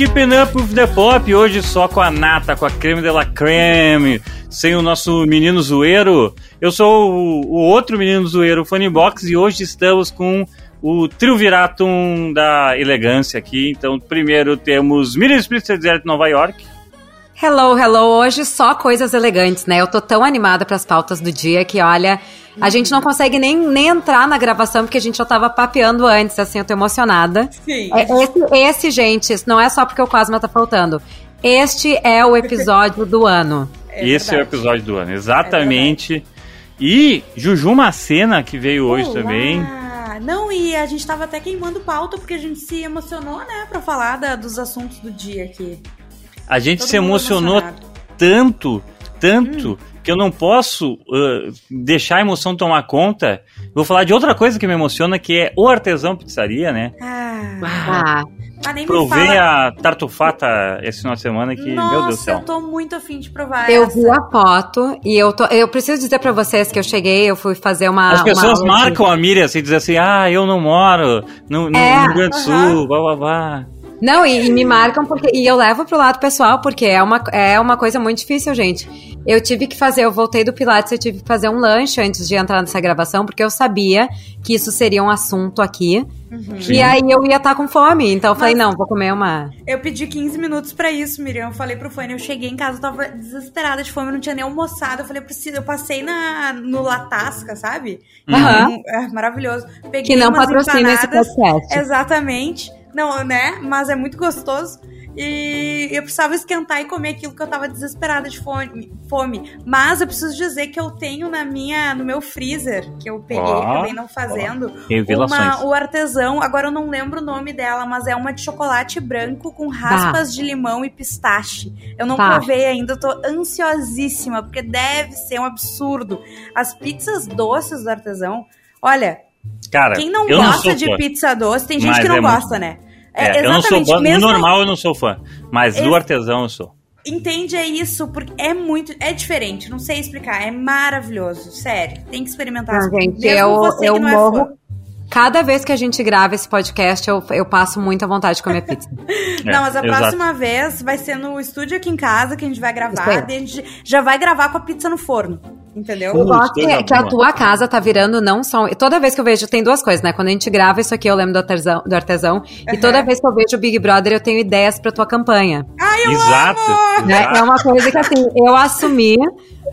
Keeping Up with the Pop, hoje só com a nata, com a creme de la creme, sem o nosso menino zoeiro. Eu sou o, o outro menino zoeiro, o Box, e hoje estamos com o triunviratum da elegância aqui. Então, primeiro temos Miriam Spritzer de Nova York. Hello, hello. Hoje só coisas elegantes, né? Eu tô tão animada para as pautas do dia que, olha, a gente não consegue nem, nem entrar na gravação porque a gente já tava papeando antes, assim, eu tô emocionada. Sim. É, esse, esse, gente, não é só porque o Cosma tá faltando. Este é o episódio do ano. É esse é o episódio do ano, exatamente. É e Juju Macena, que veio hoje Olá. também. Não, e a gente tava até queimando pauta porque a gente se emocionou, né, pra falar da, dos assuntos do dia aqui. A gente Todo se emocionou tanto, tanto, hum. Que eu não posso uh, deixar a emoção tomar conta. Vou falar de outra coisa que me emociona, que é o artesão pizzaria, né? Ah. ah. Mas Provei fala... a tartufata esse final de semana que, Nossa, meu Deus do céu. eu tô muito afim de provar Eu essa. vi a foto e eu tô, eu preciso dizer para vocês que eu cheguei, eu fui fazer uma As pessoas uma marcam a Miriam assim, dizem assim, ah, eu não moro no, no é, Rio Grande do Sul, blá, blá, blá. Não, e, e, me marcam porque. E eu levo pro lado pessoal, porque é uma, é uma coisa muito difícil, gente. Eu tive que fazer, eu voltei do Pilates, eu tive que fazer um lanche antes de entrar nessa gravação, porque eu sabia que isso seria um assunto aqui. Uhum. E aí eu ia estar tá com fome, então eu falei, não, vou comer uma. Eu pedi 15 minutos para isso, Miriam. Eu falei pro fone, eu cheguei em casa, eu tava desesperada de fome, não tinha nem almoçado. Eu falei, preciso, eu passei na, no Latasca, sabe? Uhum. É, maravilhoso. Peguei que não patrocina esse podcast. Exatamente. Não, né? Mas é muito gostoso. E eu precisava esquentar e comer aquilo que eu tava desesperada de fome. fome. Mas eu preciso dizer que eu tenho na minha, no meu freezer, que eu peguei, oh, acabei não fazendo, oh. uma, o artesão, agora eu não lembro o nome dela, mas é uma de chocolate branco com raspas bah. de limão e pistache. Eu não bah. provei ainda, eu tô ansiosíssima, porque deve ser um absurdo. As pizzas doces do artesão, olha, Cara, quem não gosta não de fã. pizza doce, tem gente que não é gosta, muito... né? É, é, eu não sou fã, mesmo... no normal eu não sou fã, mas Ex do artesão eu sou. Entende, é isso, porque é muito. É diferente, não sei explicar, é maravilhoso, sério. Tem que experimentar. Não, gente, eu, eu é morro. É Cada vez que a gente grava esse podcast, eu, eu passo muita vontade de comer pizza. não, mas a exato. próxima vez vai ser no estúdio aqui em casa que a gente vai gravar. A gente já vai gravar com a pizza no forno. Entendeu? Eu gosto que, que, a tua casa tá virando não só. Toda vez que eu vejo, tem duas coisas, né? Quando a gente grava isso aqui, eu lembro do artesão. Do artesão uhum. E toda vez que eu vejo o Big Brother, eu tenho ideias pra tua campanha. Ai, eu Exato. Amo! Né? É uma coisa que assim, eu assumi.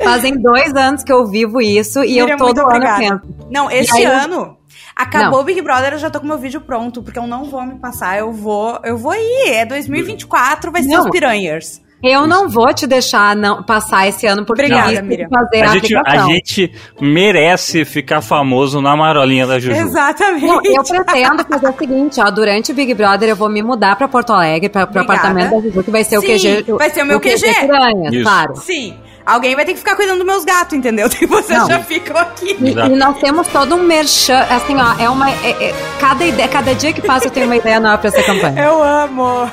Fazem dois anos que eu vivo isso e Miriam, eu todo ano penso. Não, esse ano. Acabou o Big Brother, eu já tô com meu vídeo pronto, porque eu não vou me passar, eu vou, eu vou ir. É 2024, vai ser não. os Piranhas. Eu não vou te deixar não, passar esse ano por Obrigada, Miriam. fazer a, a gente, a gente merece ficar famoso na marolinha da Juju. Exatamente. Não, eu pretendo fazer o seguinte, ó, durante o Big Brother eu vou me mudar para Porto Alegre, para o apartamento da Juju, que vai ser Sim, o QG. Vai ser o meu o QG. QG claro. Sim. Alguém vai ter que ficar cuidando dos meus gatos, entendeu? E vocês não. já ficam aqui. E, e, nós temos todo um merchan, assim, ó, é uma. É, é, cada, ideia, cada dia que passa eu tenho uma ideia nova pra essa campanha. Eu amo!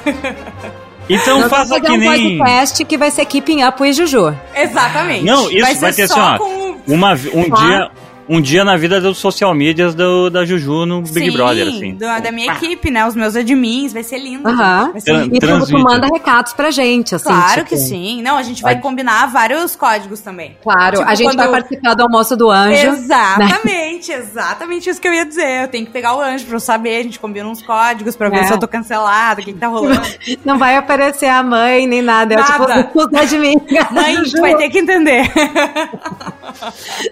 Então Nós faça que nem. um podcast que vai ser Keeping Up with Juju. Exatamente. Não, isso vai, vai ter assim, ó. Com... Uma, um tá. dia, um dia na vida dos social medias do, da Juju no Big Sim, Brother, assim. Do, da minha ah. equipe, né? Os meus admins, vai ser lindo. Aham. Vai ser lindo. E tu, tu manda recados pra gente, assim. Claro tipo... que sim. Não, a gente vai, vai combinar vários códigos também. Claro, tipo, a gente vai eu... participar do almoço do anjo. Né? Exatamente, né? exatamente isso que eu ia dizer. Eu tenho que pegar o anjo pra eu saber, a gente combina uns códigos pra ver é. se eu tô cancelado, o que, que tá rolando. Não vai aparecer a mãe nem nada. nada. É tipo, os mim. Mãe, a gente vai ter que entender.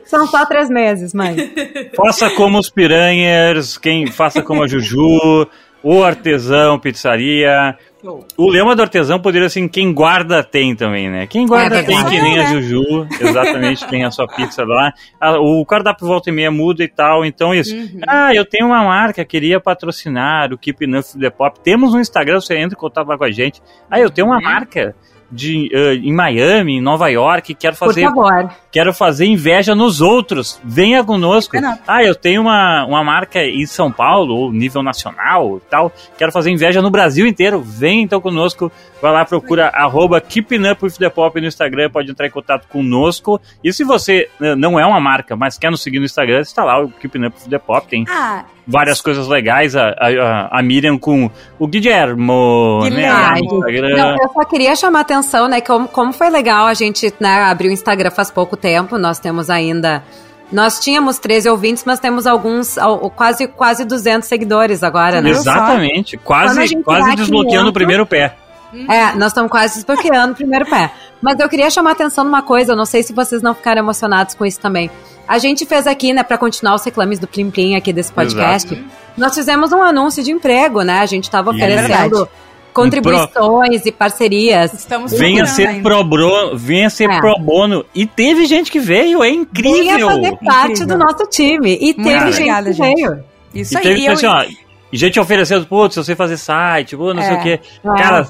São só três meses, mãe. Faça como os piranhas, quem faça como a Juju, o artesão, pizzaria. O lema do artesão poderia ser quem guarda tem também, né? Quem guarda é tem, que nem a Juju, exatamente, tem a sua pizza lá. O cardápio volta e meia muda e tal, então isso. Uhum. Ah, eu tenho uma marca, queria patrocinar o Keep Enough The Pop. Temos um Instagram, você entra em contato lá com a gente. Ah, eu tenho uma uhum. marca de, uh, em Miami, em Nova York, quero fazer. Por favor. Quero fazer inveja nos outros. Venha conosco. Não. Ah, eu tenho uma, uma marca em São Paulo, ou nível nacional e tal. Quero fazer inveja no Brasil inteiro. Vem então conosco. Vai lá, procura arroba Keeping Up with the Pop no Instagram, pode entrar em contato conosco. E se você não é uma marca, mas quer nos seguir no Instagram, está lá o Keeping Up with the Pop. Tem ah, várias coisas legais. A, a, a Miriam com o Guilhermo, né? Não, eu só queria chamar a atenção, né? Como, como foi legal a gente né, abrir o Instagram faz pouco tempo. Nós temos ainda. Nós tínhamos 13 ouvintes, mas temos alguns, al- quase, quase 200 seguidores agora, né? Exatamente. Quase, quase desbloqueando o primeiro pé. É, nós estamos quase desbloqueando o primeiro pé. Mas eu queria chamar a atenção numa coisa, eu não sei se vocês não ficaram emocionados com isso também. A gente fez aqui, né, pra continuar os reclames do Plim Plim aqui desse podcast. Nós fizemos um anúncio de emprego, né? A gente tava E é oferecendo contribuições e parcerias. Estamos Venha ser, ainda. pro bro, venha ser É. pro bono. E teve gente que veio, é Venha incrível. fazer parte Incrível. do nosso time. E teve Muito gente obrigada, que gente. veio. Isso E aí. teve e eu- assim, ó, e gente oferecendo, putz, eu sei fazer site, pô, não sei É. o quê. É. Cara,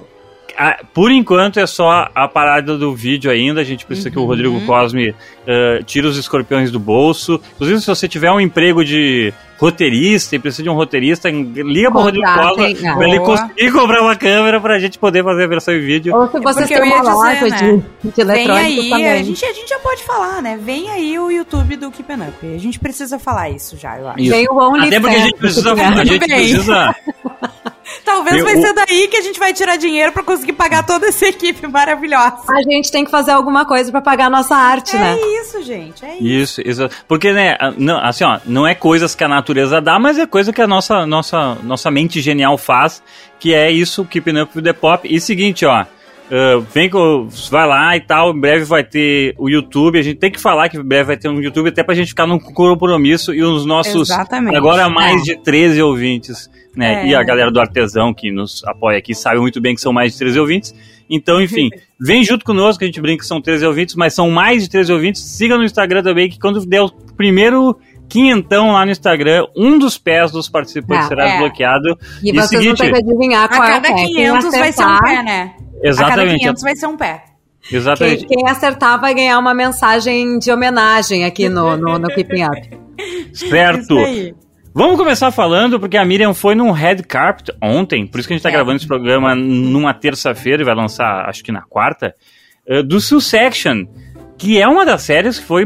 por enquanto é só a parada do vídeo ainda. A gente precisa que o Rodrigo Cosme eh, tire os escorpiões do bolso. Inclusive, se você tiver um emprego de roteirista e precisa de um roteirista, liga pro Rodrigo Contratem, Cosme é. pra ele conseguir comprar uma câmera pra gente poder fazer a versão em vídeo. Ou se vocês eu têm uma loja né? de, de Vem eletrônicos aí, também. a gente, a gente já pode falar, né? Vem aí o YouTube do Keep Up. A gente precisa falar isso já, eu acho. Isso. Vem o OnlyFans. Até porque a gente precisa. A gente precisa. Talvez Eu- vai ser daí que a gente vai tirar dinheiro pra conseguir pagar toda essa equipe maravilhosa. A gente tem que fazer alguma coisa pra pagar a nossa arte, né? É isso, gente. É isso. Isso, exato. Porque, né, não, assim, ó, não é coisas que a natureza dá, mas é coisa que a nossa, nossa, nossa mente genial faz, que é isso, Keeping Up with the Pop. E seguinte, ó, ah, vem com, vai lá e tal, em breve vai ter o YouTube, a gente tem que falar que em breve vai ter um YouTube, até pra gente ficar num compromisso e os nossos, Exatamente. agora mais É. de 13 ouvintes, né, É. e a galera do Artesão que nos apoia aqui sabe muito bem que são mais de 13 ouvintes, então, enfim, vem junto conosco, que a gente brinca que são 13 ouvintes, mas são mais de 13 ouvintes. Siga no Instagram também, que quando der o primeiro quinhentão lá no Instagram, um dos pés dos participantes É, será é. desbloqueado. E, E vocês seguinte- vão ter que adivinhar A qual é o cada pé. Quem 500 vai ser um pé, né? A cada Exatamente. 500 vai ser um pé. Quem, Exatamente. quem acertar vai ganhar uma mensagem de homenagem aqui no, no, no Keeping Up. Certo. Vamos começar falando, porque a Miriam foi num red carpet ontem, por isso que a gente tá É. gravando esse programa numa terça-feira e vai lançar, acho que na quarta, eh, do Succession, que é uma das séries que foi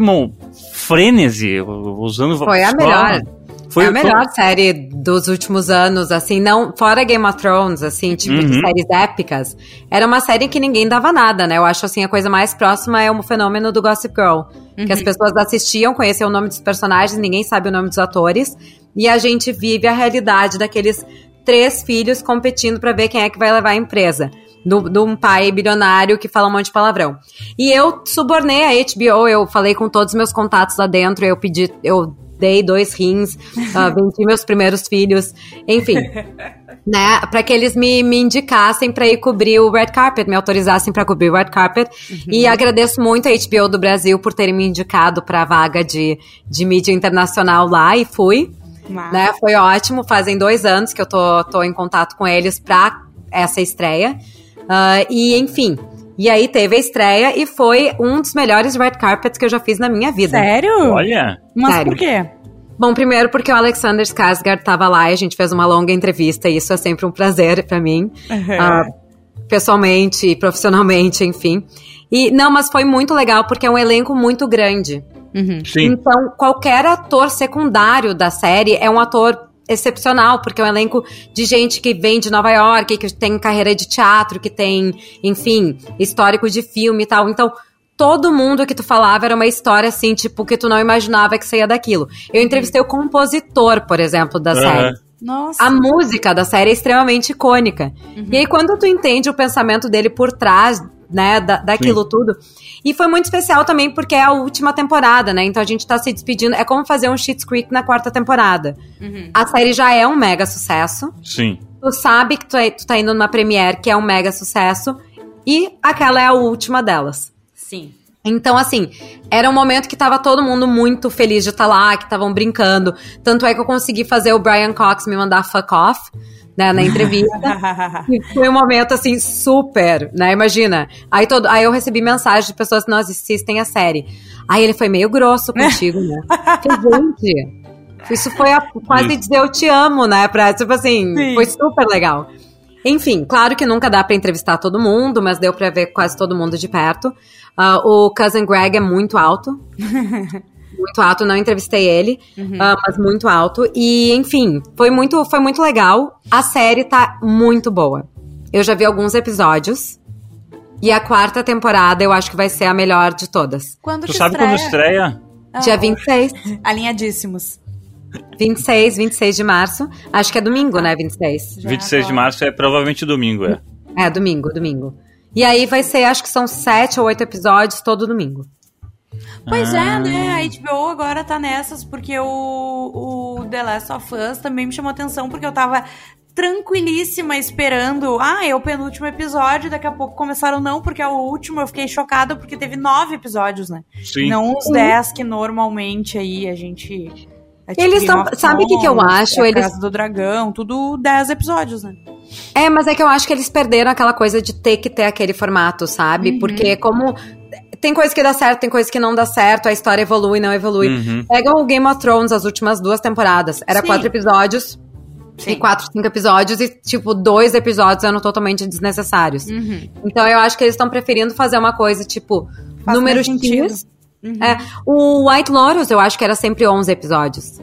frenesi, usando... Foi a melhor. Foi é a melhor série dos últimos anos, assim, não fora Game of Thrones, assim, tipo de Uhum. séries épicas. Era uma série que ninguém dava nada, né? Eu acho assim a coisa mais próxima é o fenômeno do Gossip Girl, que as pessoas assistiam, conheciam o nome dos personagens, ninguém sabe o nome dos atores, e a gente vive a realidade daqueles três filhos competindo pra ver quem é que vai levar a empresa. Do- De um pai bilionário que fala um monte de palavrão. E eu subornei a HBO, eu falei com todos os meus contatos lá dentro, eu pedi, eu dei dois rins, ah, vendi meus primeiros filhos, enfim. né, para que eles me, me indicassem para ir cobrir o red carpet, me autorizassem para cobrir o red carpet. E agradeço muito a HBO do Brasil por terem me indicado para a vaga de, de mídia internacional lá e fui. Né, foi ótimo, fazem dois anos que eu tô, tô em contato com eles pra essa estreia. Ah, e, enfim, e aí teve a estreia e foi um dos melhores red carpets que eu já fiz na minha vida. Sério? Olha, Mas Sério. por quê? Bom, primeiro porque o Alexander Skarsgård tava lá e a gente fez uma longa entrevista e isso é sempre um prazer pra mim. Ah, pessoalmente e profissionalmente, enfim. E não, mas foi muito legal porque é um elenco muito grande. sim. Então, qualquer ator secundário da série é um ator excepcional, porque é um elenco de gente que vem de Nova York, que tem carreira de teatro, que tem, enfim, histórico de filme e tal. Então, todo mundo que tu falava era uma história assim, tipo, que tu não imaginava que saía daquilo. Eu entrevistei o compositor, por exemplo, da Aham. série. Nossa. A música da série é extremamente icônica. E aí, quando tu entende o pensamento dele por trás, né, da, daquilo tudo. E foi muito especial também porque é a última temporada, né? Então a gente tá se despedindo. É como fazer um Schitt's Creek na quarta temporada. A série já é um mega sucesso. Sim. Tu sabe que tu, é- tu tá indo numa premiere que é um mega sucesso. E aquela é a última delas. Sim. Então, assim, era um momento que tava todo mundo muito feliz de estar lá, que estavam brincando. Tanto é que eu consegui fazer o Brian Cox me mandar fuck off, né, na entrevista. E foi um momento, assim, super, né? Imagina. Aí, todo, aí eu recebi mensagem de pessoas que não assistem a série. Aí ele foi meio grosso contigo, né? Falei, gente, isso foi a- quase Isso. dizer eu te amo, né? Pra, tipo assim, Sim. foi super legal. Enfim, claro que nunca dá pra entrevistar todo mundo, mas deu pra ver quase todo mundo de perto. Ah, o Cousin Greg é muito alto. Muito alto, não entrevistei ele, Uhum. ah, mas muito alto. E, enfim, foi muito, foi muito legal. A série tá muito boa. Eu já vi alguns episódios. E a quarta temporada eu acho que vai ser a melhor de todas. Quando Tu que sabe quando estreia? Ah, Dia 26. Alinhadíssimos. 26, 26 de março. Acho que é domingo, né? 26. Já 26 de agora. março é provavelmente domingo, é. É, domingo, domingo. E aí vai ser, acho que são sete ou oito episódios todo domingo. Pois Ah. é, né? A HBO agora tá nessas, porque o, o The Last of Us também me chamou atenção, porque eu tava tranquilíssima esperando. Ah, é o penúltimo episódio, daqui a pouco começaram não, porque é o último. Eu fiquei chocada porque teve nove episódios, né? Sim. Não os dez que normalmente aí a gente. é tipo Eles of sabe o que que eu acho? é a Eles- Casa do Dragão, tudo dez episódios, né? É, mas é que eu acho que eles perderam aquela coisa de ter que ter aquele formato, sabe? Uhum. Porque como tem coisa que dá certo, tem coisa que não dá certo, a história evolui, não evolui. Uhum. Pega o Game of Thrones, as últimas duas temporadas. Era Sim. quatro episódios. Sim. E quatro, cinco episódios, e, tipo, dois episódios eram totalmente desnecessários. Uhum. Então eu acho que eles estão preferindo fazer uma coisa, tipo, Faz número. X. Uhum. É, o White Lotus, eu acho que era sempre 11 episódios.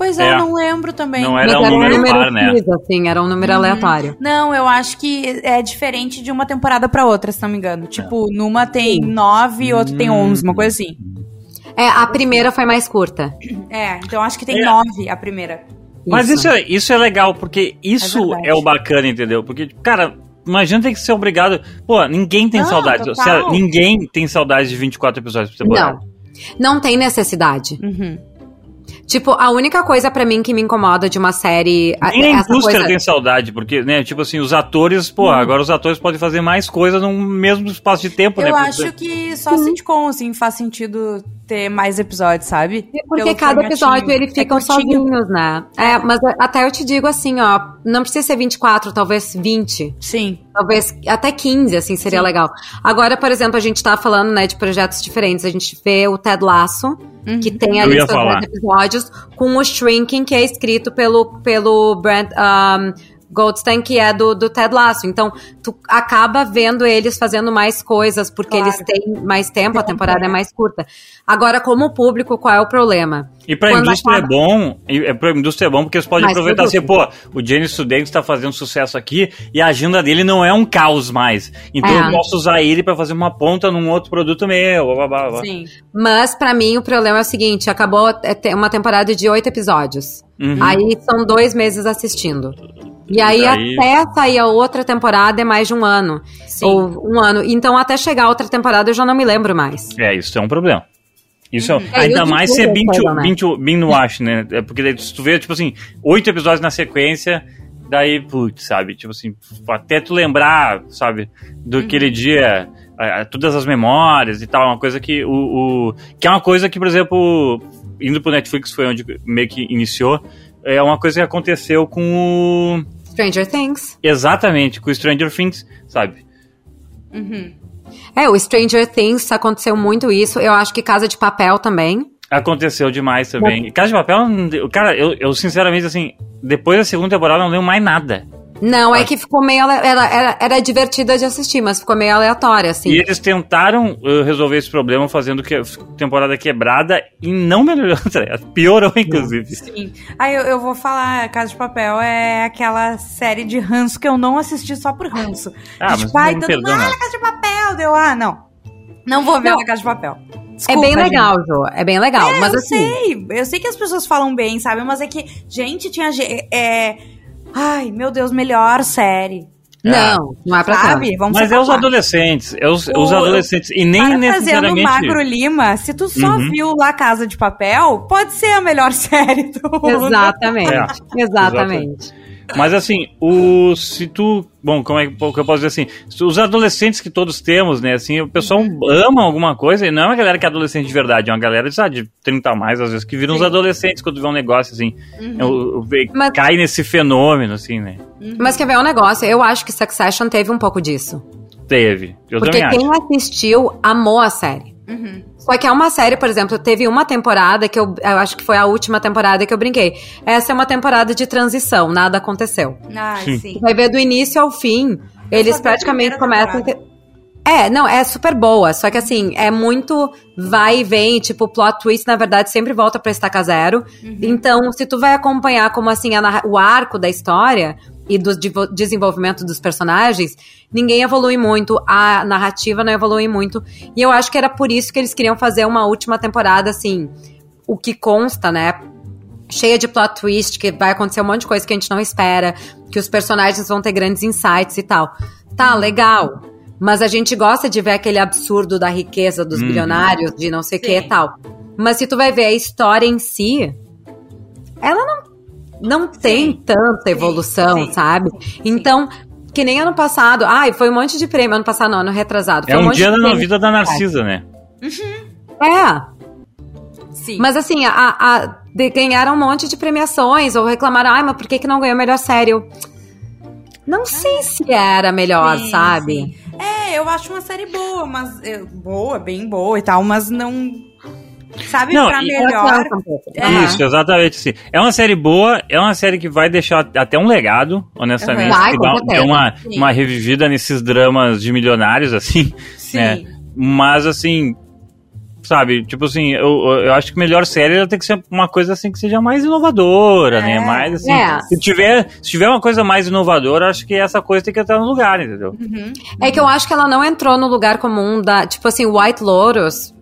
Pois é, É. eu não lembro também. Não Era um era número um número par, né? Assim, era um número aleatório. Não, eu acho que é diferente de uma temporada pra outra, se não me engano. Tipo, numa tem nove e outra tem onze, uma coisa assim. É, a primeira foi mais curta. É, então acho que tem É. nove a primeira. Mas isso é, isso é legal, porque isso É é, o bacana, entendeu? Porque, cara, imagina ter que ser obrigado. Pô, ninguém tem Não, saudade. Sério, ninguém tem saudade de 24 episódios por temporada. Não. Não tem necessidade. Uhum. Tipo, a única coisa pra mim que me incomoda de uma série. a- Nem a essa indústria coisa- tem saudade, porque, né, tipo assim, os atores, pô, agora os atores podem fazer mais coisas num mesmo espaço de tempo, né? Eu Porque- acho que só sitcom, assim, faz sentido ter mais episódios, sabe? É Porque Pelo cada episódio eles É ficam curtinho. sozinhos, né? É, mas até eu te digo assim, ó, não precisa ser 24, talvez 20. Sim. Talvez até 15, assim, seria Sim. legal. Agora, por exemplo, a gente tá falando, né, de projetos diferentes. A gente vê o Ted Lasso, que tem Eu seus falar. 10 episódios, com o Shrinking, que é escrito pelo, pelo Brent um, Goldstein, que é do, do Ted Lasso. Então, tu acaba vendo eles fazendo mais coisas, porque Claro. eles têm mais tempo, a temporada é mais curta. Agora, como público, qual é o problema? E pra Quando indústria acaba- é bom, é pra indústria é bom porque eles podem Mais aproveitar assim, pô, o Jenny Sudeikis tá fazendo sucesso aqui e a agenda dele não é um caos mais. Então É. eu posso usar ele pra fazer uma ponta num outro produto meu, blá, blá, blá, blá. Sim. Mas, pra mim, o problema é o seguinte: acabou é, uma temporada de oito episódios. Uhum. Aí são dois meses assistindo. E aí, Daí- até sair a outra temporada é mais de um ano. Sim. Ou um ano. Então, até chegar a outra temporada, eu já não me lembro mais. É, isso é um problema. Isso é, um- É, ainda mais se é né? binge, binge watch, né? É porque daí se tu vê, tipo assim, oito episódios na sequência, daí, putz, sabe? Tipo assim, até tu lembrar, sabe, do Uhum. aquele dia, a- a- todas as memórias e tal, uma coisa que o, o- que é uma coisa que, por exemplo, indo pro Netflix foi onde meio que iniciou, é uma coisa que aconteceu com o Stranger Things. exatamente com o Stranger Things, sabe? Uhum. É, o Stranger Things aconteceu muito isso. Eu acho que Casa de Papel também. Aconteceu demais também. Casa de Papel, cara, eu, eu sinceramente, assim, depois da segunda temporada não lembro mais nada. Não, é Acho- que ficou meio. Era, era, era divertida de assistir, mas ficou meio aleatória, assim. E eles tentaram uh, resolver esse problema fazendo que temporada quebrada e não melhorou, piorou, inclusive. Sim. Aí eu, eu vou falar, Casa de Papel é aquela série de ranço que eu não assisti só por ranço. Ah, De mas pai, não todo mundo, perdona. ah, Casa de Papel, deu, ah, não. Não vou ver Não. a Casa de Papel. É Desculpa, bem gente. legal, Jo. É bem legal. É, mas eu assim. sei, eu sei que as pessoas falam bem, sabe? Mas é que, gente, tinha. É... Ai, meu Deus, melhor série. Não, não é pra Sabe? Vamos Mas é os adolescentes, é os, O- os adolescentes, e nem Parafraseando necessariamente... Magro Lima, se tu só Uhum. viu lá Casa de Papel, pode ser a melhor série do mundo. Exatamente. É, Exatamente. Mas assim, o, se tu. Bom, como é que eu posso dizer assim? se Os adolescentes que todos temos, né? Assim, o pessoal ama alguma coisa e não é uma galera que é adolescente de verdade, é uma galera sabe, de 30 a mais, às vezes, que viram uns adolescentes quando vê um negócio assim. Eu- eu- Mas- Cai nesse fenômeno, assim, né? Mas quer ver um negócio? Eu acho que Succession teve um pouco disso. Teve. Eu Porque também quem acho. assistiu amou a série. Uhum. Só que é uma série, por exemplo, teve uma temporada que eu, eu acho que foi a última temporada que eu brinquei. Essa é uma temporada de transição, nada aconteceu. Ah, Sim. sim. Vai ver do início ao fim, eles vi a praticamente começam. a ter- É, não, é super boa. Só que assim, é muito vai e vem. Tipo, o plot twist, na verdade, sempre volta pra estaca zero. Uhum. Então, se tu vai acompanhar como assim a, o arco da história e do desenvolvimento dos personagens, ninguém evolui muito, a narrativa não evolui muito. E eu acho que era por isso que eles queriam fazer uma última temporada, assim, o que consta, né? Cheia de plot twist, que vai acontecer um monte de coisa que a gente não espera, que os personagens vão ter grandes insights e tal. Tá, legal. Mas a gente gosta de ver aquele absurdo da riqueza dos uhum. bilionários, de não sei o que e tal. Mas se tu vai ver a história em si, ela não, não tem sim. tanta evolução, sim, sim. sabe? Então, que nem ano passado. Ai, foi um monte de prêmio. Ano passado, não, ano retrasado. Foi é um, um dia na vida da Narcisa, né? Uhum. É. Sim. Mas assim, a, a, de, ganharam um monte de premiações, ou reclamaram, ai, mas por que, que não ganhou melhor série? não sei se era melhor, sim, sabe? Sim. É, eu acho uma série boa, mas. Boa, bem boa e tal, mas não. Sabe, não, pra melhor. É. Isso, exatamente assim. É uma série boa, é uma série que vai deixar até um legado, honestamente. Uhum. Vai, que dá, uma, uma revivida nesses dramas de milionários, assim. Sim. Né? Mas, assim, sabe? Tipo assim, eu, eu acho que melhor série ela tem que ser uma coisa assim que seja mais inovadora, né? é, né? Mais assim. É. Se, tiver, se tiver uma coisa mais inovadora, acho que essa coisa tem que entrar no lugar, entendeu? Uhum. É que eu acho que ela não entrou no lugar comum da. Tipo assim, White Lotus,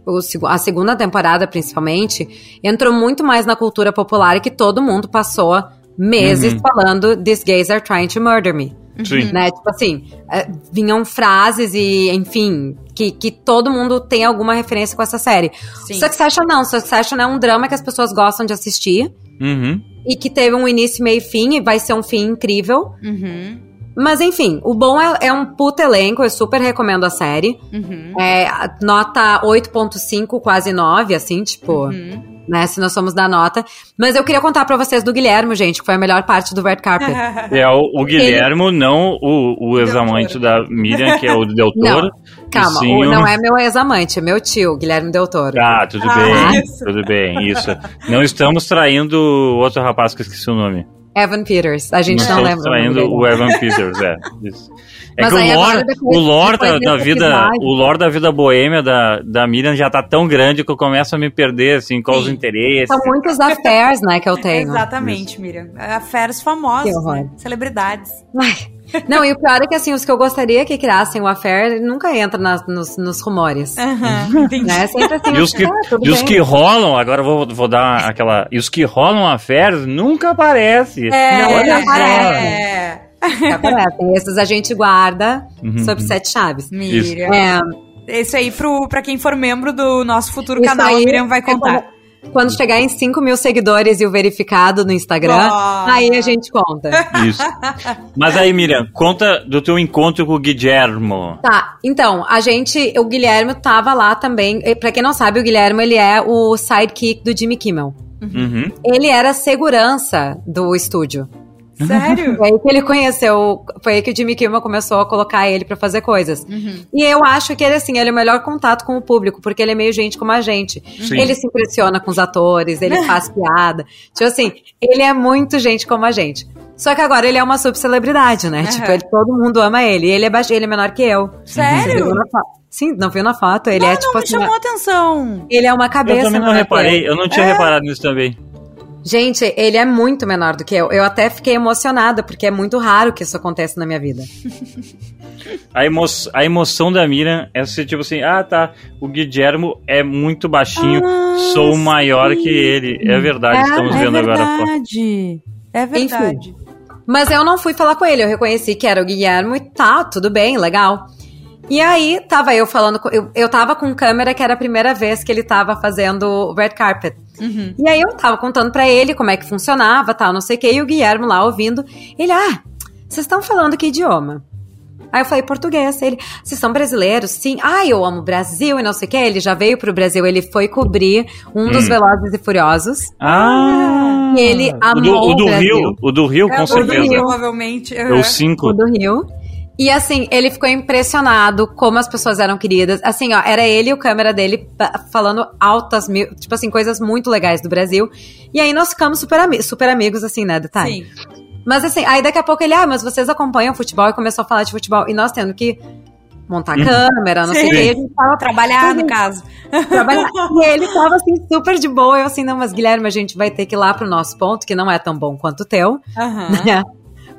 a segunda temporada principalmente, entrou muito mais na cultura popular e que todo mundo passou meses uhum. falando These gays are trying to murder me. Sim. Né? Tipo assim, é, vinham frases e, enfim, que, que todo mundo tem alguma referência com essa série. Sim. Succession não, Succession é um drama que as pessoas gostam de assistir. Uhum. E que teve um início, meio e fim, e vai ser um fim incrível. Uhum. Mas enfim, o bom é, é, um puto elenco, eu super recomendo a série. Uhum. É, nota 8.5, quase 9, assim, tipo. Uhum né? Se nós somos da nota. Mas eu queria contar para vocês do Guilherme, gente, que foi a melhor parte do Red Carpet. É o, o Guilherme, Ele... não o, o ex-amante da Miriam, que é o Del Toro. Não, calma, o, não é meu ex-amante, é meu tio, Guilherme Del Toro. Ah, tudo ah, bem, isso. tudo bem, isso. Não estamos traindo outro rapaz que esqueci o nome. Evan Peters, a gente não, não lembra. traindo o, o Evan Peters, é. Isso. É Mas que o lore, depois, o lore da, da vida, o lore da vida boêmia da, da Miriam já tá tão grande que eu começo a me perder, assim, com os interesses. São muitos affairs, né, que eu tenho. Exatamente, Isso. Miriam. Affairs famosos, né? celebridades. Ai. Não, e o pior é que assim, os que eu gostaria que criassem o affair nunca entra nas, nos, nos rumores. Uhum, entendi. Né? Sempre assim, e os que, ah, e os que rolam, agora vou, vou dar aquela. E os que rolam affair nunca aparece. É, não, olha é. Aparecem. Esses a gente guarda uhum. sob sete chaves. Miriam. É, esse aí, pro, pra quem for membro do nosso futuro canal, aí, a Miriam vai contar. Quando chegar em 5 mil seguidores e o verificado no Instagram, oh. aí a gente conta. Isso. Mas aí, Miriam, conta do teu encontro com o Guilhermo. Tá, então, a gente, o Guilherme tava lá também. Pra quem não sabe, o Guilherme, ele é o sidekick do Jimmy Kimmel. Uhum. Ele era segurança do estúdio. Sério? Foi aí que ele conheceu, foi aí que o Jimmy Kimmel começou a colocar ele para fazer coisas. Uhum. E eu acho que ele, assim, ele é o melhor contato com o público, porque ele é meio gente como a gente. Sim. Ele se impressiona com os atores, ele faz piada. Tipo assim, ele é muito gente como a gente. Só que agora ele é uma subcelebridade, né? Uhum. Tipo, ele, todo mundo ama ele. Ele é, baixo, ele é menor que eu. Sério? Sim, não viu na foto. Ele não, é tipo não assim. Não me chamou atenção. Ele é uma cabeça. Eu também não reparei, eu não tinha é. reparado nisso também. Gente, ele é muito menor do que eu. Eu até fiquei emocionada, porque é muito raro que isso aconteça na minha vida. a, emo a emoção da Miriam é ser tipo assim: ah, tá, o Guilhermo é muito baixinho, ah, sou sim. maior que ele. É verdade, é, estamos é vendo verdade. agora. É verdade. Enfim, mas eu não fui falar com ele, eu reconheci que era o Guilhermo e tá, tudo bem, legal. E aí, tava eu falando, eu, eu tava com câmera que era a primeira vez que ele tava fazendo red carpet. Uhum. E aí eu tava contando para ele como é que funcionava, tal, não sei o que, e o Guilherme lá ouvindo, ele, ah, vocês estão falando que idioma? Aí eu falei português. Ele, vocês são brasileiros? Sim. Ah, eu amo o Brasil e não sei o que. Ele já veio pro Brasil. Ele foi cobrir um hum. dos Velozes e Furiosos. Ah! E ele amou o do, o do Rio. O do Rio, com é, certeza. O do Rio, provavelmente. Uhum. O 5. O do Rio. E assim, ele ficou impressionado como as pessoas eram queridas. Assim, ó, era ele e o câmera dele falando altas, tipo assim, coisas muito legais do Brasil. E aí nós ficamos super, ami super amigos, assim, né, detalhe. Sim. Mas assim, aí daqui a pouco ele, ah, mas vocês acompanham futebol e começou a falar de futebol. E nós tendo que montar câmera, não sei o que. A gente tava Trabalhar, no caso. trabalhar. E ele tava assim, super de boa. Eu assim, não, mas Guilherme, a gente vai ter que ir lá pro nosso ponto, que não é tão bom quanto o teu, Aham. né?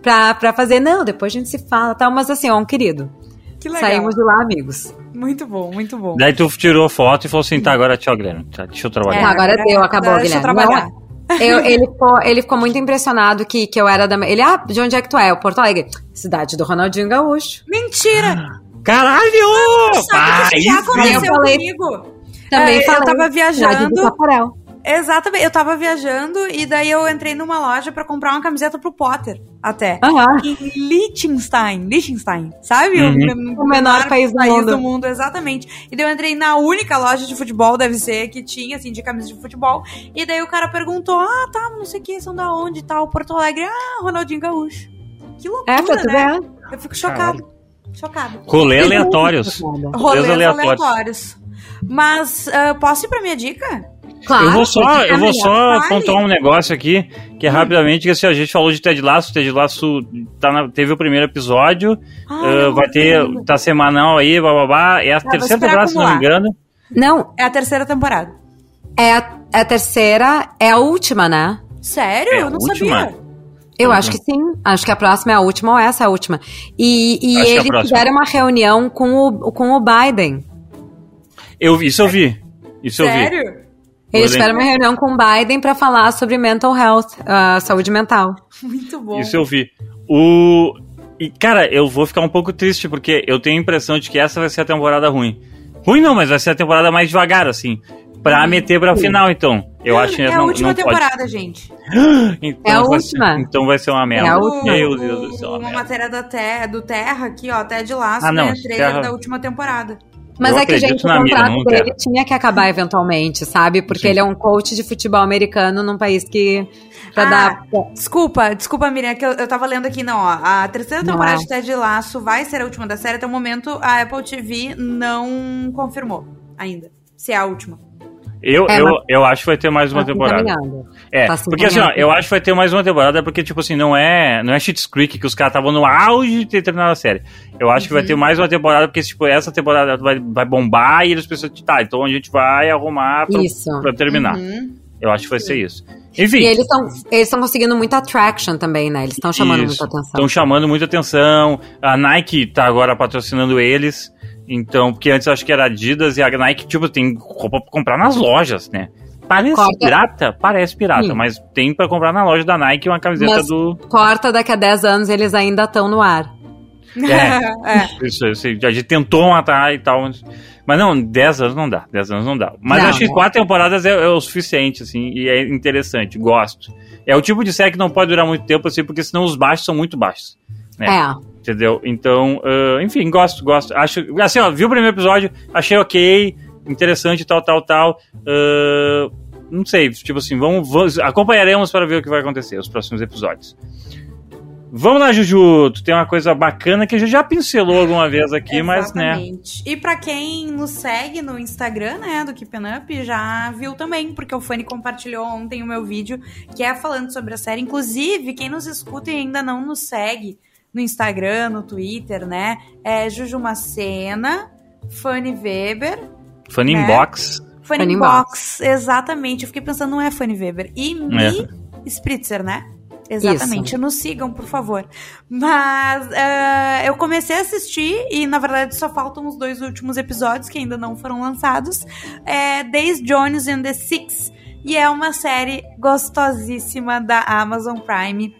Pra, pra fazer, não, depois a gente se fala tal. Mas assim, ó, um querido. Que legal. Saímos de lá amigos. Muito bom, muito bom. Daí tu tirou foto e falou assim, tá, agora tchau, Guilherme. Tá, deixa eu trabalhar. É, agora deu, acabou, Deixa eu Guilherme. trabalhar. Não, eu- ele, ficou, ele ficou muito impressionado que, que eu era da. Ele, ah, de onde é que tu é? Eu, Porto Alegre. Cidade do Ronaldinho Gaúcho. Mentira! Caralho! Sabe Ah, que isso já aconteceu eu falei- comigo. Também É, eu falei. tava viajando. Do. Exatamente, eu tava viajando e daí eu entrei numa loja pra comprar uma camiseta pro Potter, até. Aham. Em Liechtenstein, Liechtenstein, sabe? Uhum. O menor país do mundo. exatamente. E daí eu entrei na única loja de futebol, deve ser, que tinha, assim, de camisa de futebol. E daí o cara perguntou, ah, tá, não sei o que, são da onde e tal, Porto Alegre. Ah, Ronaldinho Gaúcho. Que loucura, É, pra tu né? ver. Eu fico chocado, chocado. Rolê aleatórios. Rolês aleatórios. aleatórios. Mas, ah, posso ir pra minha dica? Claro. eu vou só, eu vou só pontuar um negócio aqui, que é rapidamente, que assim, a gente falou de Ted Lasso, Ted Lasso tá na- teve o primeiro episódio, Ah, eu vai ter, tá semanal aí, bababá, é a terceira temporada, se não me engano. Não, É a terceira temporada. é a, é a terceira, é a última, né? Sério? É a eu não última? sabia. Eu Uhum. acho que sim. Acho que a próxima é a última ou essa é a última. E, e é eles próxima. fizeram uma reunião com o, com o Biden. Eu, isso eu vi, isso eu vi. Eles fizeram uma reunião com o Biden pra falar sobre mental health, ah, saúde mental. Muito bom. Isso eu vi. O. E, cara, eu vou ficar um pouco triste, porque eu tenho a impressão de que essa vai ser a temporada ruim. Ruim não, mas vai ser a temporada mais devagar, assim. Pra meter pra final, então. Eu acho que é não, a última não temporada, gente. pode. Então É a vai última. Ser, então vai ser uma merda. É a última. Meu Deus do céu. uma Uma merda. matéria da terra, do Terra aqui, ó, até de laço, Ah, não, né? Terra- da última temporada. Mas Eu é que, gente, o contrato não dele tinha que acabar eventualmente, sabe? Porque Sim. ele é um coach de futebol americano num país que. Pra Ah, dar. Desculpa, desculpa, Miriam, que eu, eu tava lendo aqui, não, ó. A terceira Não temporada é. de Ted Laço vai ser a última da série. Até o momento, a Apple TV não confirmou ainda se é a última. Eu, É, eu, mas- eu acho que vai ter mais uma tá temporada. É, Tá porque assim, ó, eu acho que vai ter mais uma temporada, porque, tipo assim, não é, não é Shit's Creek que os caras estavam no auge de ter terminado a série. Eu acho que vai ter Uhum. mais uma temporada, porque, tipo, essa temporada vai, vai bombar e eles precisam de, tá, então a gente vai arrumar pra, Isso. pra terminar. Uhum. Eu acho que vai ser isso. Enfim. E eles estão eles estão conseguindo muita attraction também, né? Eles estão chamando Isso. muita atenção. Estão chamando muita atenção. A Nike tá agora patrocinando eles. Então, porque antes eu acho que era Adidas e a Nike, tipo, tem roupa pra comprar nas lojas, né? Parece Corta. pirata? Parece pirata, Sim. mas tem pra comprar na loja da Nike uma camiseta Mas- do. Corta daqui a 10 anos, eles ainda estão no ar. É. Isso, isso, a gente tentou matar e tal. mas- não, 10 anos não dá. 10 anos não dá. Mas Não, acho que não. quatro temporadas é, é o suficiente, assim, e é interessante, gosto. É o tipo de série que não pode durar muito tempo, assim, porque senão os baixos são muito baixos. É. É. Entendeu? Então, ah, enfim, gosto, gosto. Acho, assim, ó, vi o primeiro episódio, achei ok, interessante, tal, tal, tal. Ah, não sei, tipo assim, vamos, vamos, acompanharemos para ver o que vai acontecer os próximos episódios. Vamos lá, Juju, tu tem uma coisa bacana que a gente já pincelou alguma vez aqui, mas, né, Exatamente. E pra quem nos segue no Instagram, né, do Keep Up, já viu também, porque o Fanny compartilhou ontem o meu vídeo, que é falando sobre a série. Inclusive, quem nos escuta e ainda não nos segue no Instagram, no Twitter, né, é Juju Macena, Fanny Weber, Funny né? Inbox, Fanny Fanny Box, exatamente. Eu fiquei pensando, não é Fanny Weber. E Mi Spritzer, né? Exatamente. Nos sigam, por favor. Mas eh, eu comecei a assistir e, na verdade, só faltam os dois últimos episódios que ainda não foram lançados. É Days Jones and the Six. E é uma série gostosíssima da Amazon Prime.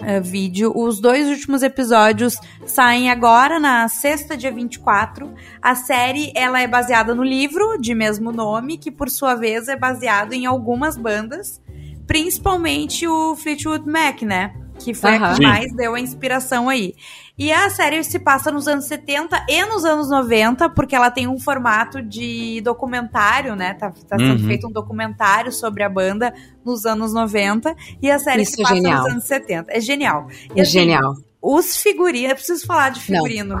Eh, vídeo. Os dois últimos episódios saem agora na sexta, dia 24. A série ela é baseada no livro de mesmo nome, que por sua vez é baseado em algumas bandas, principalmente o Fleetwood Mac, né? Que foi a Aham. que mais deu a inspiração aí. E a série se passa nos anos 70 e nos anos 90, porque ela tem um formato de documentário, né? Tá, tá sendo Uhum. feito um documentário sobre a banda nos anos 90 e a série Isso se é passa genial. nos anos 70. É genial. E, É assim, genial. Os figurinos, eu preciso falar de figurino.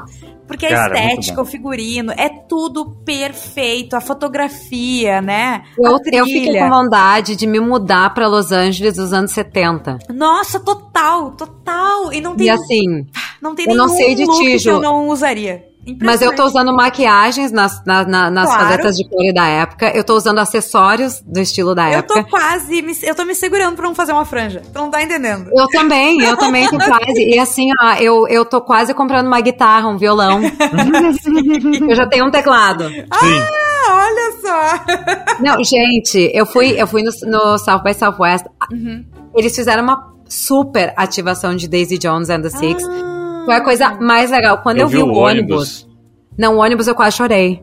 Porque a Cara, muito estética, o figurino, é tudo perfeito. A fotografia, né? Eu, a eu fiquei com vontade de me mudar pra Los Angeles dos anos 70. Nossa, total, total. E não tem, E assim, não tem eu não nenhum sei de look ti, que eu não usaria. Mas eu tô usando maquiagens nas, na, na, nas Claro. paletas de cor da época. Eu tô usando acessórios do estilo da Eu época. tô quase. me- Eu tô me segurando pra não fazer uma franja. Tu não tá entendendo. Eu também, eu também tô quase. E assim, ó, eu, eu tô quase comprando uma guitarra, um violão. eu já tenho um teclado. Sim. Ah, olha só! Não, gente, eu fui, eu fui no, no South by Southwest. Uhum. Eles fizeram uma super ativação de Daisy Jones and the Six. Ah. Foi a coisa mais legal. Quando eu, vi o ônibus. Não, o ônibus eu quase chorei.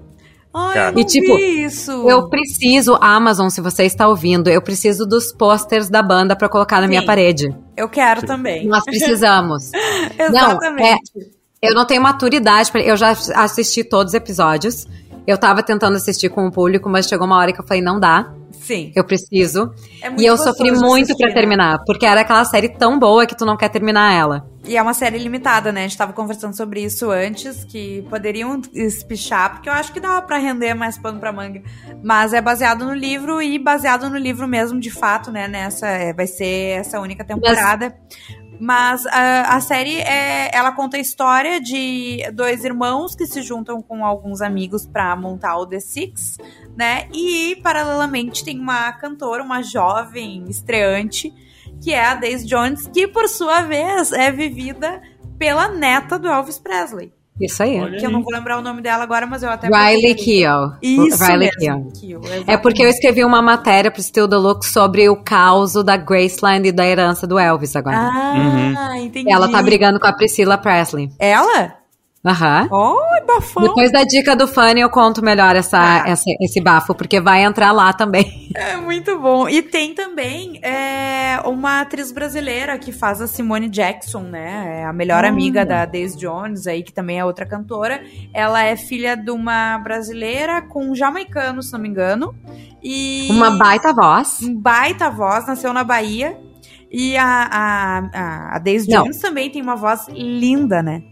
Ai, eu não E, tipo, vi isso. Eu preciso, Amazon, se você está ouvindo, eu preciso dos posters da banda pra colocar na minha Sim. parede. Eu quero também. Nós precisamos. Exatamente. Eu não tenho maturidade pra. Eu já assisti todos os episódios. Eu tava tentando assistir com o público, mas chegou uma hora que eu falei, não dá. Sim. Eu preciso. É e eu sofri muito pra né? terminar, porque era aquela série tão boa que tu não quer terminar ela. E é uma série limitada, né? A gente tava conversando sobre isso antes, que poderiam espichar, porque eu acho que dava pra render mais pano pra manga. Mas é baseado no livro e baseado no livro mesmo, de fato, né? Nessa, é, vai ser essa única temporada. Mas a, a série, é, ela conta a história de dois irmãos que se juntam com alguns amigos pra montar o The Six, né? E, paralelamente, tem uma cantora, uma jovem estreante, que é a Daisy Jones, que por sua vez é vivida pela neta do Elvis Presley. Isso aí. Olha Que eu não vou lembrar o nome dela agora, mas eu até Riley. Keough. Isso Riley mesmo. Keough. É porque eu escrevi uma matéria pro Still the Look sobre o caos da Graceland e da herança do Elvis agora. Ah, entendi. Ela tá brigando com a Priscilla Presley. Ela? Aham. Oi, bafão. Depois da dica do Fanny, eu conto melhor essa, Ah. essa- esse bafo, porque vai entrar lá também. É muito bom. E tem também é, uma atriz brasileira que faz a Simone Jackson, né? É a melhor Olha. amiga da Daisy Jones, aí, que também é outra cantora. Ela é filha de uma brasileira com um jamaicano, se não me engano. E Uma baita voz. um baita voz, nasceu na Bahia. E a, a, a, Daisy. Jones também tem uma voz linda, né?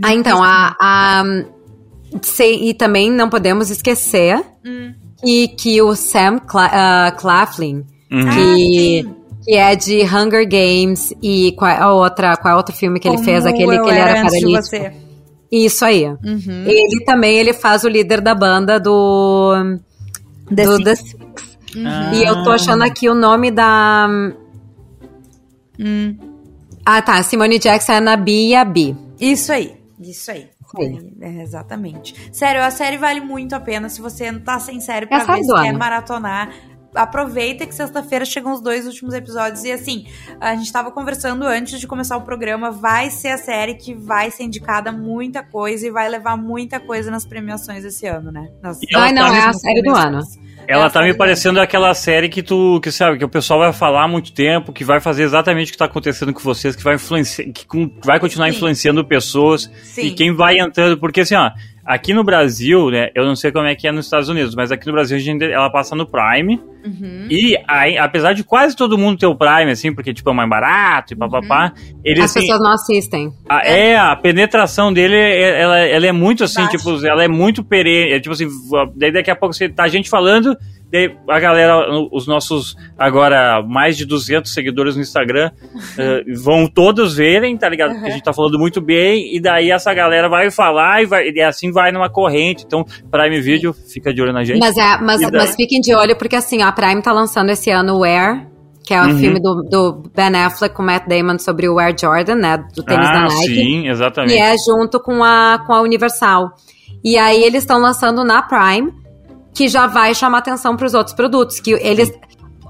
Ah, então, a. a sei, e também não podemos esquecer Hum. que, que o Sam Cla ah, Claflin, Uhum. Ah, que, sim. que é de Hunger Games e qual é a outra, qual é outro filme que ele Como fez? Aquele que ele era antes de paralítico. você. Isso aí. Uhum. Ele também ele faz o líder da banda do The do Six. The Six. Ah. E eu tô achando aqui o nome da Hum. Ah, tá, Simone Jackson é na Bi e a Bi. Isso aí, isso aí. Sim. É, exatamente. Sério, a série vale muito a pena. Se você tá sem série pra a série ver, se quer maratonar, aproveita que sexta-feira chegam os dois últimos episódios. E assim, a gente tava conversando antes de começar o programa, vai ser a série que vai ser indicada muita coisa e vai levar muita coisa nas premiações esse ano, né? Nas, ela Ai, não, tá é a série do ano. Ela É tá me do parecendo aquela série que tu, que sabe, que o pessoal vai falar há muito tempo, que vai fazer exatamente o que tá acontecendo com vocês, que vai influenciar, que vai continuar Sim. influenciando pessoas Sim. e quem vai entrando, porque assim, ó, aqui no Brasil, né, eu não sei como é que é nos Estados Unidos, mas aqui no Brasil a gente, ela passa no Prime Uhum. e aí, apesar de quase todo mundo ter o Prime, assim, porque tipo é mais barato e papapá, ele As assim, pessoas não assistem. a, é, a penetração dele, é- ela, ela é muito assim, Baixa. tipo, ela é muito perene. É, tipo assim, daí daqui a pouco você tá a gente falando, daí a galera, os nossos agora mais de 200 seguidores no Instagram eh, vão todos verem, tá ligado? Porque a gente tá falando muito bem, e daí essa galera vai falar e, vai, e assim vai numa corrente. Então, Prime Video, fica de olho na gente. Mas, é, mas, daí? mas fiquem de olho, porque assim, a Prime tá lançando esse ano o Air, que é o Uhum. filme do, do Ben Affleck com Matt Damon sobre o Air Jordan, né? Do tênis da ah, Nike. sim, exatamente. E é junto com a, com a Universal. E aí eles estão lançando na Prime, que já vai chamar atenção para os outros produtos. Que eles.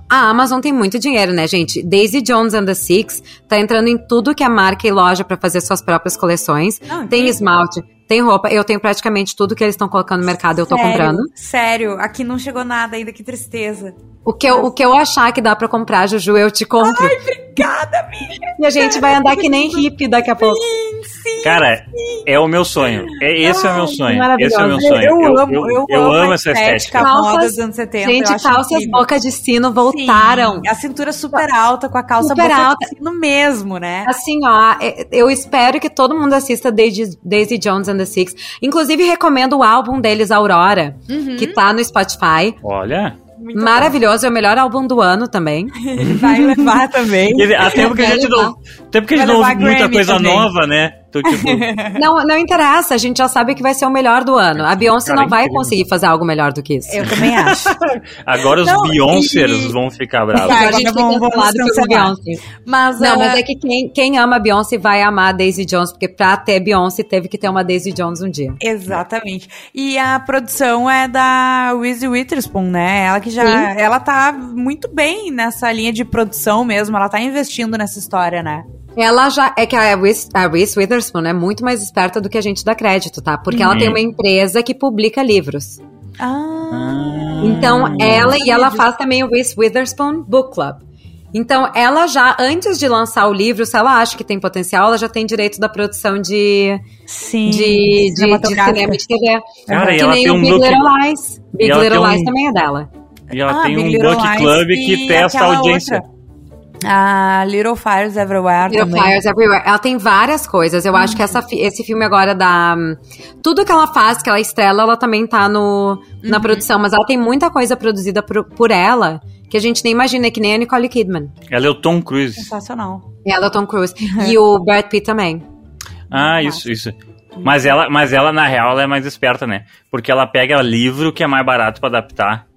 A Amazon tem muito dinheiro, né, gente? Daisy Jones and the Six tá entrando em tudo que é marca e loja para fazer suas próprias coleções. Não, tem esmalte, tem roupa. Eu tenho praticamente tudo que eles estão colocando no mercado, eu tô Sério, comprando. Sério, aqui não chegou nada ainda, que tristeza. O que, eu, o que eu achar que dá pra comprar, Juju, eu te compro. Obrigada, amiga. e a gente vai andar que nem hippie daqui a pouco. Sim, sim. Cara, é o meu sonho. É, esse é o meu sonho. Esse é o meu sonho. Eu, amo, eu, amo, essa estética. Calças- dos anos 70. eu Gente, calças boca de sino voltaram. Sim, a cintura super alta, com a calça Super boca alta. de sino mesmo, né? Assim, ó, é- eu espero que todo mundo assista Daisy, Daisy Jones and the Six. Inclusive, recomendo o álbum deles, Aurora, que tá no Spotify. Olha. Muito Maravilhoso, é o melhor álbum do ano também. bom. Ele vai levar também. Ele- Há tempo que a gente não, tempo que a gente não ouve muita coisa também. nova, né? Então, tipo... não, não interessa, a gente já sabe que vai ser o melhor do ano. A Beyoncé Cara, não vai incrível. conseguir fazer algo melhor do que isso. Eu também acho. Agora os Beyoncers e... vão ficar bravos. Agora a gente vamos, vamos Beyoncé. Mas, não, uh... mas é que quem, quem ama Beyoncé vai amar a Daisy Jones, porque pra ter Beyoncé teve que ter uma Daisy Jones um dia. Exatamente. E a produção é da Reese Witherspoon, né? Ela que já. Sim. Ela tá muito bem nessa linha de produção mesmo. Ela tá investindo nessa história, né? Ela já. É que a Reese, a Reese Witherspoon é muito mais esperta do que a gente dá crédito, tá? Porque uhum. ela tem uma empresa que publica livros. Ah. Então, ela e ela faz também o Reese Witherspoon Book Club. Então, ela já, antes de lançar o livro, se ela acha que tem potencial, ela já tem direito da produção de, Sim, de, de, de cinema e de TV. Cara, que nem o Big Little Lies. Big Little Lies um... também é dela. E ela ah, tem Big um book club que testa a audiência. Outra. A Little Fires Everywhere Little também. Fires Everywhere. Ela tem várias coisas. Eu acho que essa, esse filme agora dá. Tudo que ela faz, que ela estrela, ela também tá no, na uhum. produção. Mas ela tem muita coisa produzida por, por ela que a gente nem imagina, que nem a Nicole Kidman. Ela é o Tom Cruise. Sensacional. Ela é o Tom Cruise. e o Brad Pitt também. Ah, isso, isso. Mas ela, mas ela, na real, ela é mais esperta, né? Porque ela pega livro que é mais barato para adaptar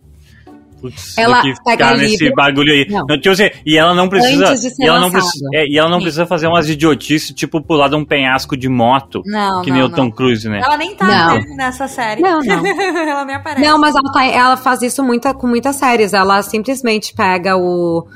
Putz, ela pega nesse livro. bagulho aí. Não. Não, dizer, e ela não precisa. E ela não precisa, é, e ela não precisa fazer umas idiotices, tipo pular de um penhasco de moto. Não, que não, nem o Tom Cruise, né? Ela nem tá não. nessa série. Não, não. ela nem aparece. Não, mas ela, tá, ela faz isso muita, com muitas séries. Ela simplesmente pega o,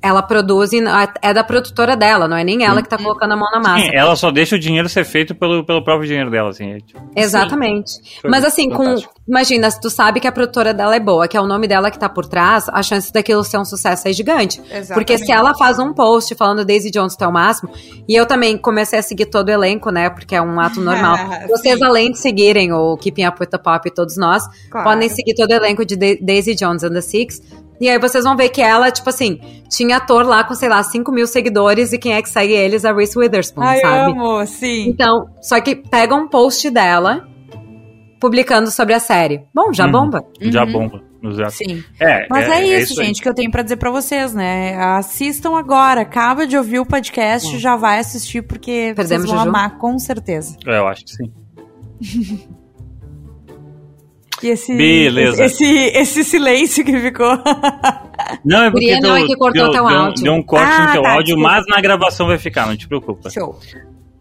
ela produz e é da produtora dela, não é nem ela que tá colocando a mão na massa. Sim, ela só deixa o dinheiro ser feito pelo, pelo próprio dinheiro dela, assim. É tipo, Exatamente. Mas assim, com, imagina, se tu sabe que a produtora dela é boa, que é o nome dela que tá por trás, a chance daquilo ser um sucesso é gigante. Exatamente. Porque se ela faz um post falando Daisy Jones até o máximo, e eu também comecei a seguir todo o elenco, né, porque é um ato normal. Vocês, Sim. além de seguirem o Keeping Up With The Pop e todos nós, claro. podem seguir todo o elenco de Daisy Jones and the Six, e aí vocês vão ver que ela, tipo assim, tinha ator lá com, sei lá, 5 mil seguidores e quem é que segue eles? A Reese Witherspoon, Ai, sabe? amo, sim. Então, só que pega um post dela publicando sobre a série. Bom, já uhum. bomba. Já uhum. bomba. Exato. Sim. É, Mas é, é, é isso, gente, que eu tenho para dizer para vocês, né? Assistam agora. Acaba de ouvir o podcast, hum. já vai assistir, porque Perdemos vocês vão Juju? amar, com certeza. É, eu acho que sim. E esse, Beleza. Esse, esse silêncio que ficou. Não, é porque não é que cortou deu, teu áudio. Deu um corte ah, no teu tá, áudio, mas na gravação vai ficar, não te preocupa. Show.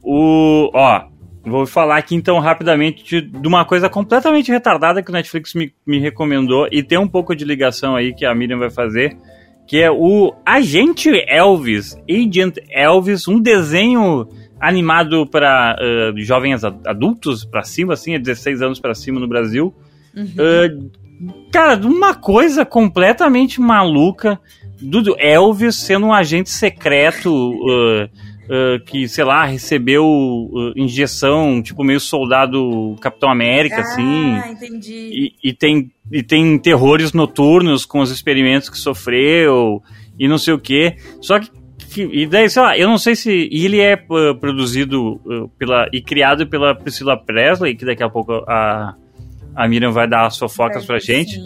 O, ó, vou falar aqui então rapidamente de, de, uma coisa completamente retardada que o Netflix me, me recomendou e tem um pouco de ligação aí que a Miriam vai fazer, que é o Agente Elvis, Agent Elvis, um desenho animado para uh, jovens adultos para cima, assim, é 16 anos para cima no Brasil. Uhum. Uh, cara, uma coisa completamente maluca do Elvis sendo um agente secreto uh, uh, que, sei lá, recebeu injeção, tipo meio soldado Capitão América, ah, assim. entendi. E, e, tem, e tem terrores noturnos com os experimentos que sofreu e não sei o que. Só que e daí, sei lá, eu não sei se. ele é uh, produzido uh, pela, e criado pela Priscila Presley, que daqui a pouco a, a Miriam vai dar as fofocas pra gente.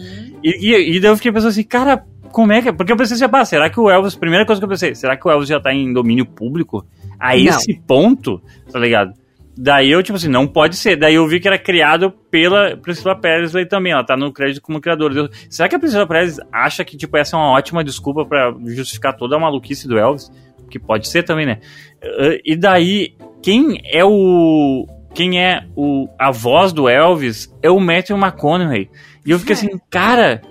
E, e, e, daí eu fiquei pensando assim, cara, como é que. Porque eu pensei assim, ah, será que o Elvis. Primeira coisa que eu pensei, será que o Elvis já tá em domínio público? A não. esse ponto, tá ligado? Daí eu, tipo assim, não pode ser. Daí eu vi que era criado pela Priscila Presley também. Ela tá no crédito como criadora. Será que a Priscila Presley acha que, tipo, essa é uma ótima desculpa para justificar toda a maluquice do Elvis? Que pode ser também, né? E daí, quem é o quem é o, a voz do Elvis é o Matthew McConaughey. E eu fiquei assim, cara,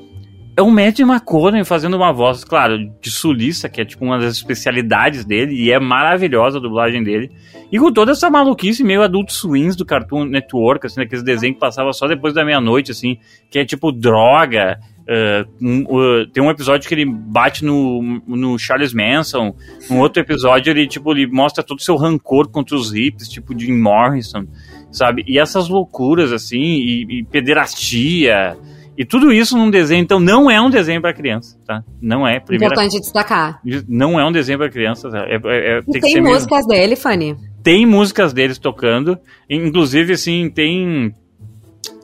é o Matthew McConaughey fazendo uma voz, claro, de sulista, que é tipo uma das especialidades dele, e é maravilhosa a dublagem dele. E com toda essa maluquice meio Adult Swings do Cartoon Network, assim, aqueles desenhos que passava só depois da meia-noite, assim, que é tipo droga, Uh, tem um episódio que ele bate no, no Charles Manson. Um outro episódio ele tipo ele mostra todo o seu rancor contra os hips, tipo Jim Morrison, sabe? E essas loucuras assim, e, e pederastia, e tudo isso num desenho. Então não é um desenho para criança, tá? Não é. Primeira... Importante destacar. Não é um desenho para criança. É, é, é tem, tem músicas mesmo. dele, Fanny? Tem músicas deles tocando. Inclusive, assim, tem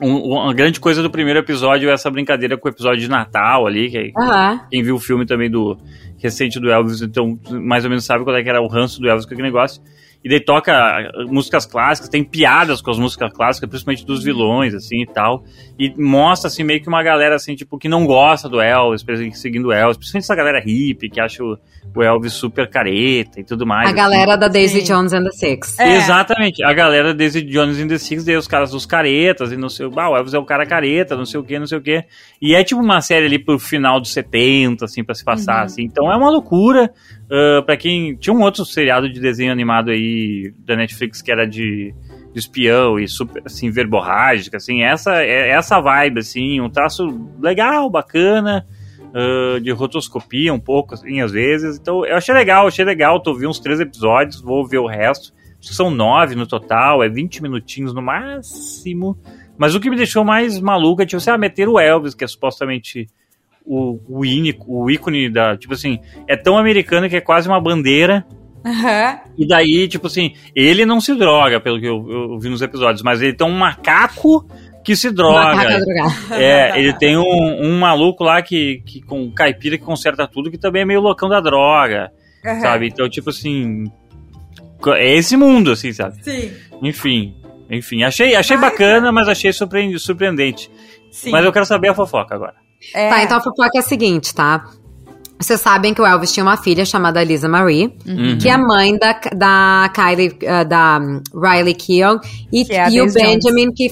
uma grande coisa do primeiro episódio é essa brincadeira com o episódio de Natal ali, que uhum. quem viu o filme também do recente do Elvis, então mais ou menos sabe qual é que era o ranço do Elvis com aquele negócio. E daí toca músicas clássicas, tem piadas com as músicas clássicas, principalmente dos vilões, assim, e tal, e mostra, assim, meio que uma galera, assim, tipo, que não gosta do Elvis, seguindo o Elvis, principalmente essa galera hippie, que acha o, o Elvis super careta e tudo mais. A assim. galera da Daisy Sim. Jones and the Six. É. Exatamente, a galera da Daisy Jones and the Six, daí os caras dos caretas, e não sei, ah, o Elvis é o cara careta, não sei o que, não sei o que, e é tipo uma série ali pro final dos 70, assim, pra se passar, uhum. assim, então é uma loucura, uh, pra quem, tinha um outro seriado de desenho animado aí da Netflix que era de, de espião e super, assim, verborrágica, assim, essa, é, essa vibe, assim, um traço legal, bacana, uh, de rotoscopia um pouco, assim, às vezes, então eu achei legal, achei legal, tô vi uns três episódios, vou ver o resto, são nove no total, é 20 minutinhos no máximo, mas o que me deixou mais maluco é, tipo, você ah, meter o Elvis, que é supostamente o, o, ínico, o ícone da. Tipo assim, é tão americano que é quase uma bandeira. Uhum. E daí, tipo assim, ele não se droga, pelo que eu, eu vi nos episódios, mas ele tem um macaco que se droga. É, ele tem um, um, maluco lá que, que com caipira que conserta tudo, que também é meio loucão da droga. Uhum. Sabe? Então, tipo assim. É esse mundo, assim, sabe? Sim. Enfim. Enfim, achei, achei bacana, mas achei surpreendente. Sim. Mas eu quero saber a fofoca agora. É. Tá, então a fofoca é a seguinte, tá? Vocês sabem que o Elvis tinha uma filha chamada Lisa Marie, uhum. que é a mãe da, da Kylie, uh, da Riley Keough, e, é e o Benjamin, que,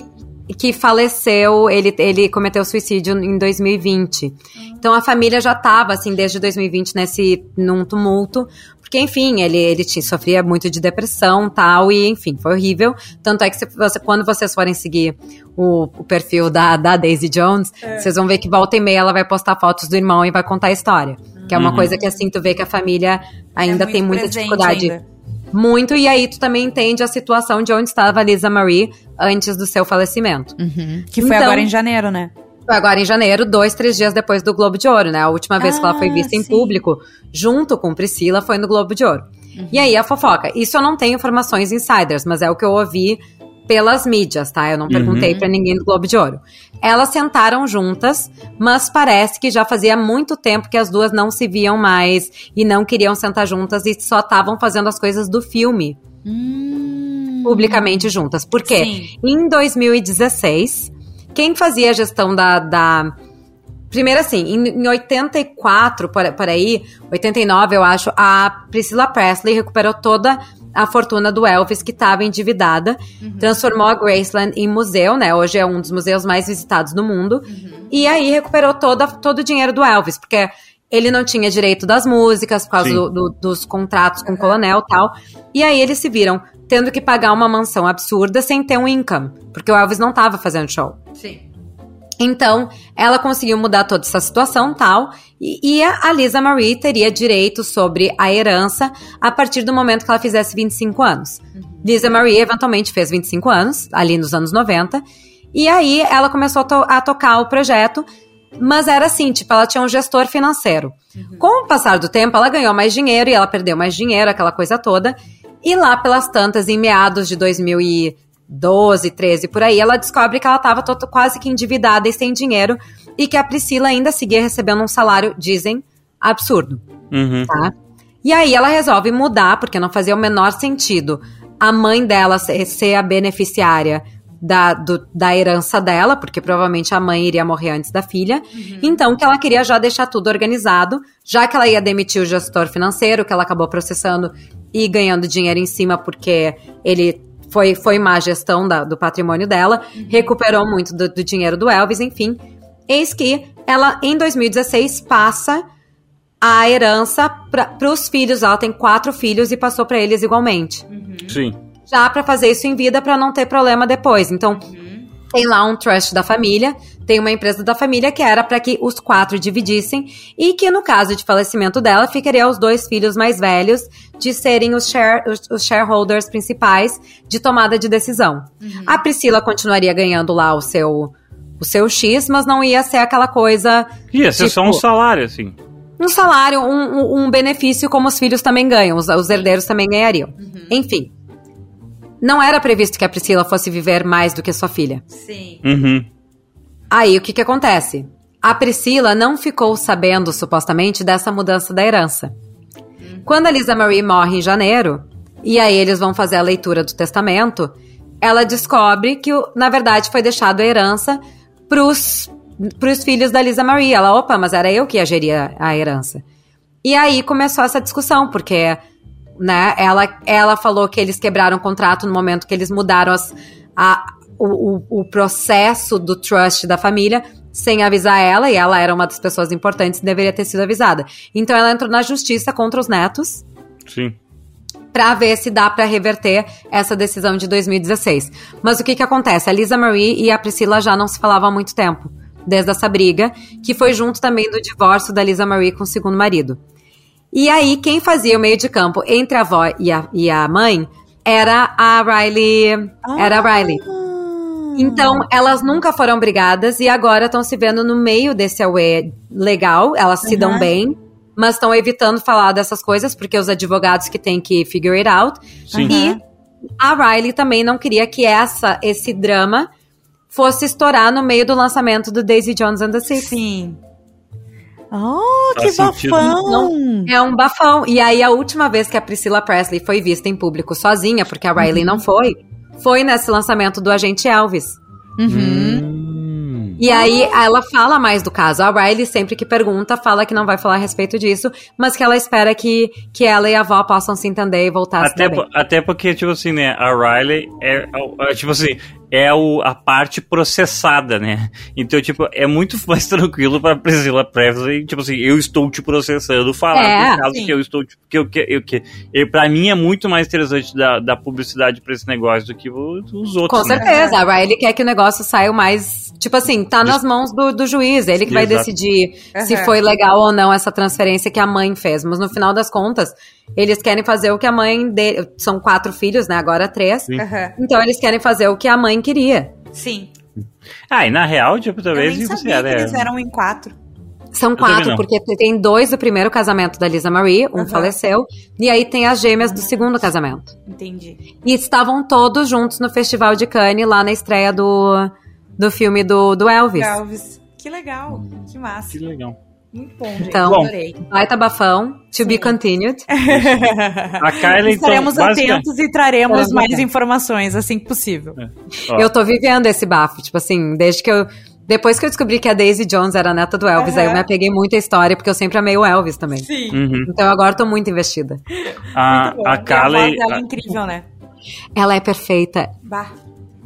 que faleceu, ele, ele cometeu suicídio em 2020. Então a família já estava, assim, desde 2020 nesse, num tumulto, porque, enfim, ele, ele tinha, sofria muito de depressão tal, e, enfim, foi horrível. Tanto é que se você, quando vocês forem seguir o, o perfil da, da Daisy Jones, é. vocês vão ver que volta e meia ela vai postar fotos do irmão e vai contar a história. Que é uma uhum. coisa que, assim, tu vê que a família ainda é tem muita dificuldade. Ainda. Muito, e aí tu também entende a situação de onde estava a Lisa Marie antes do seu falecimento. Uhum. Que foi então, agora em janeiro, né? Foi agora em janeiro, dois, três dias depois do Globo de Ouro, né? A última vez ah, que ela foi ah, vista sim. em público, junto com Priscila, foi no Globo de Ouro. Uhum. E aí a fofoca. Isso eu não tenho informações insiders, mas é o que eu ouvi pelas mídias, tá? Eu não perguntei uhum. para ninguém do Globo de Ouro. Elas sentaram juntas, mas parece que já fazia muito tempo que as duas não se viam mais e não queriam sentar juntas e só estavam fazendo as coisas do filme. Hum. Publicamente juntas. Por quê? Sim. Em 2016, quem fazia a gestão da. da Primeiro, assim, em, em 84, por, por aí, 89, eu acho, a Priscilla Presley recuperou toda a fortuna do Elvis, que estava endividada, uhum. transformou a Graceland em museu, né? Hoje é um dos museus mais visitados no mundo. Uhum. E aí recuperou toda, todo o dinheiro do Elvis, porque ele não tinha direito das músicas por causa do, do, dos contratos com o coronel e tal. E aí eles se viram tendo que pagar uma mansão absurda sem ter um income, porque o Elvis não estava fazendo show. Sim. Então, ela conseguiu mudar toda essa situação tal, e, e a Lisa Marie teria direito sobre a herança a partir do momento que ela fizesse 25 anos. Uhum. Lisa Marie eventualmente fez 25 anos, ali nos anos 90, e aí ela começou a, to a tocar o projeto, mas era assim, tipo, ela tinha um gestor financeiro. Uhum. Com o passar do tempo, ela ganhou mais dinheiro e ela perdeu mais dinheiro, aquela coisa toda. E lá pelas tantas, em meados de 2012, 13, por aí, ela descobre que ela estava quase que endividada e sem dinheiro e que a Priscila ainda seguia recebendo um salário, dizem, absurdo. Uhum. Tá? E aí ela resolve mudar, porque não fazia o menor sentido a mãe dela ser a beneficiária da, do, da herança dela, porque provavelmente a mãe iria morrer antes da filha. Uhum. Então, que ela queria já deixar tudo organizado, já que ela ia demitir o gestor financeiro, que ela acabou processando e ganhando dinheiro em cima porque ele foi, foi má gestão da, do patrimônio dela, uhum. recuperou muito do, do dinheiro do Elvis, enfim. Eis que ela, em 2016, passa a herança para os filhos. Ela tem quatro filhos e passou para eles igualmente. Uhum. Sim já para fazer isso em vida para não ter problema depois. Então, uhum. Tem lá um trust da família, tem uma empresa da família que era para que os quatro dividissem e que no caso de falecimento dela ficaria os dois filhos mais velhos de serem os, share, os, os shareholders principais de tomada de decisão. Uhum. A Priscila continuaria ganhando lá o seu o seu X, mas não ia ser aquela coisa. Ia ser tipo, só um tipo, salário, assim. Um salário, um, um, benefício como os filhos também ganham, os, os herdeiros também ganhariam. Uhum. Enfim. Não era previsto que a Priscila fosse viver mais do que sua filha. Sim. Uhum. Aí o que que acontece? A Priscila não ficou sabendo, supostamente, dessa mudança da herança. Uhum. Quando a Lisa Marie morre em janeiro, e aí eles vão fazer a leitura do testamento, ela descobre que, na verdade, foi deixado a herança pros, pros filhos da Lisa Marie. Ela, opa, mas era eu que ia gerir a herança. E aí começou essa discussão, porque né, ela, ela falou que eles quebraram o contrato no momento que eles mudaram as, a, o, o, o processo do trust da família sem avisar ela, e ela era uma das pessoas importantes e deveria ter sido avisada. Então ela entrou na justiça contra os netos. Sim para ver se dá para reverter essa decisão de 2016. Mas o que que acontece? A Lisa Marie e a Priscila já não se falavam há muito tempo, desde essa briga, que foi junto também do divórcio da Lisa Marie com o segundo marido. E aí, quem fazia o meio de campo entre a avó e a, e a mãe era a Riley. Era a Riley. Ah. Então, elas nunca foram brigadas e agora estão se vendo no meio desse away legal, elas se dão bem mas estão evitando falar dessas coisas porque os advogados que têm que figure it out. Sim. E a Riley também não queria que essa esse drama fosse estourar no meio do lançamento do Daisy Jones and the Six. Sim. Oh, que bafão! Então, é um bafão. E aí, a última vez que a Priscilla Presley foi vista em público sozinha, porque a Riley uhum. não foi, foi nesse lançamento do Agente Elvis. Uhum. E aí ela fala mais do caso. A Riley, sempre que pergunta, fala que não vai falar a respeito disso, mas que ela espera que, que ela e a avó possam se entender e voltar até a se Até porque, tipo assim, né, a Riley é, é, tipo assim, é o, a parte processada, né? Então, tipo, é muito mais tranquilo pra Priscila Presley, tipo assim, eu estou te processando, falar é, do caso sim. que eu estou, que eu, que eu, que eu, pra mim é muito mais interessante da, da publicidade pra esse negócio do que os outros. Com né? certeza, a Riley quer que o negócio saia o mais, tipo assim, tá nas mãos do, do juiz, ele que vai Exato. decidir uhum. se foi legal ou não essa transferência que a mãe fez, mas no final das contas, eles querem fazer o que a mãe dele. São quatro filhos, né? Agora três. Uhum. Então eles querem fazer o que a mãe queria. Sim. Ah, e na real, tipo, talvez Eu nem sabia era... que eles eram em quatro. São quatro, porque tem dois do primeiro casamento da Lisa Marie, um uhum. faleceu, e aí tem as gêmeas do segundo casamento. Entendi. E estavam todos juntos no Festival de Cannes, lá na estreia do, do filme do, do Elvis. Elvis. Que legal, que massa. Que legal. Muito bom, gente. Então, Adorei. baita bafão, to Sim. be continued. a Kylie, então, Estaremos então, atentos e traremos mais informações assim que possível. É. Eu tô vivendo esse bafo, tipo assim, desde que eu... Depois que eu descobri que a Daisy Jones era neta do Elvis, uhum. aí eu me apeguei muito à história, porque eu sempre amei o Elvis também. Sim. Uhum. Então agora tô muito investida. A, muito a Kylie... Ela é incrível, né? Ela é perfeita. Bah.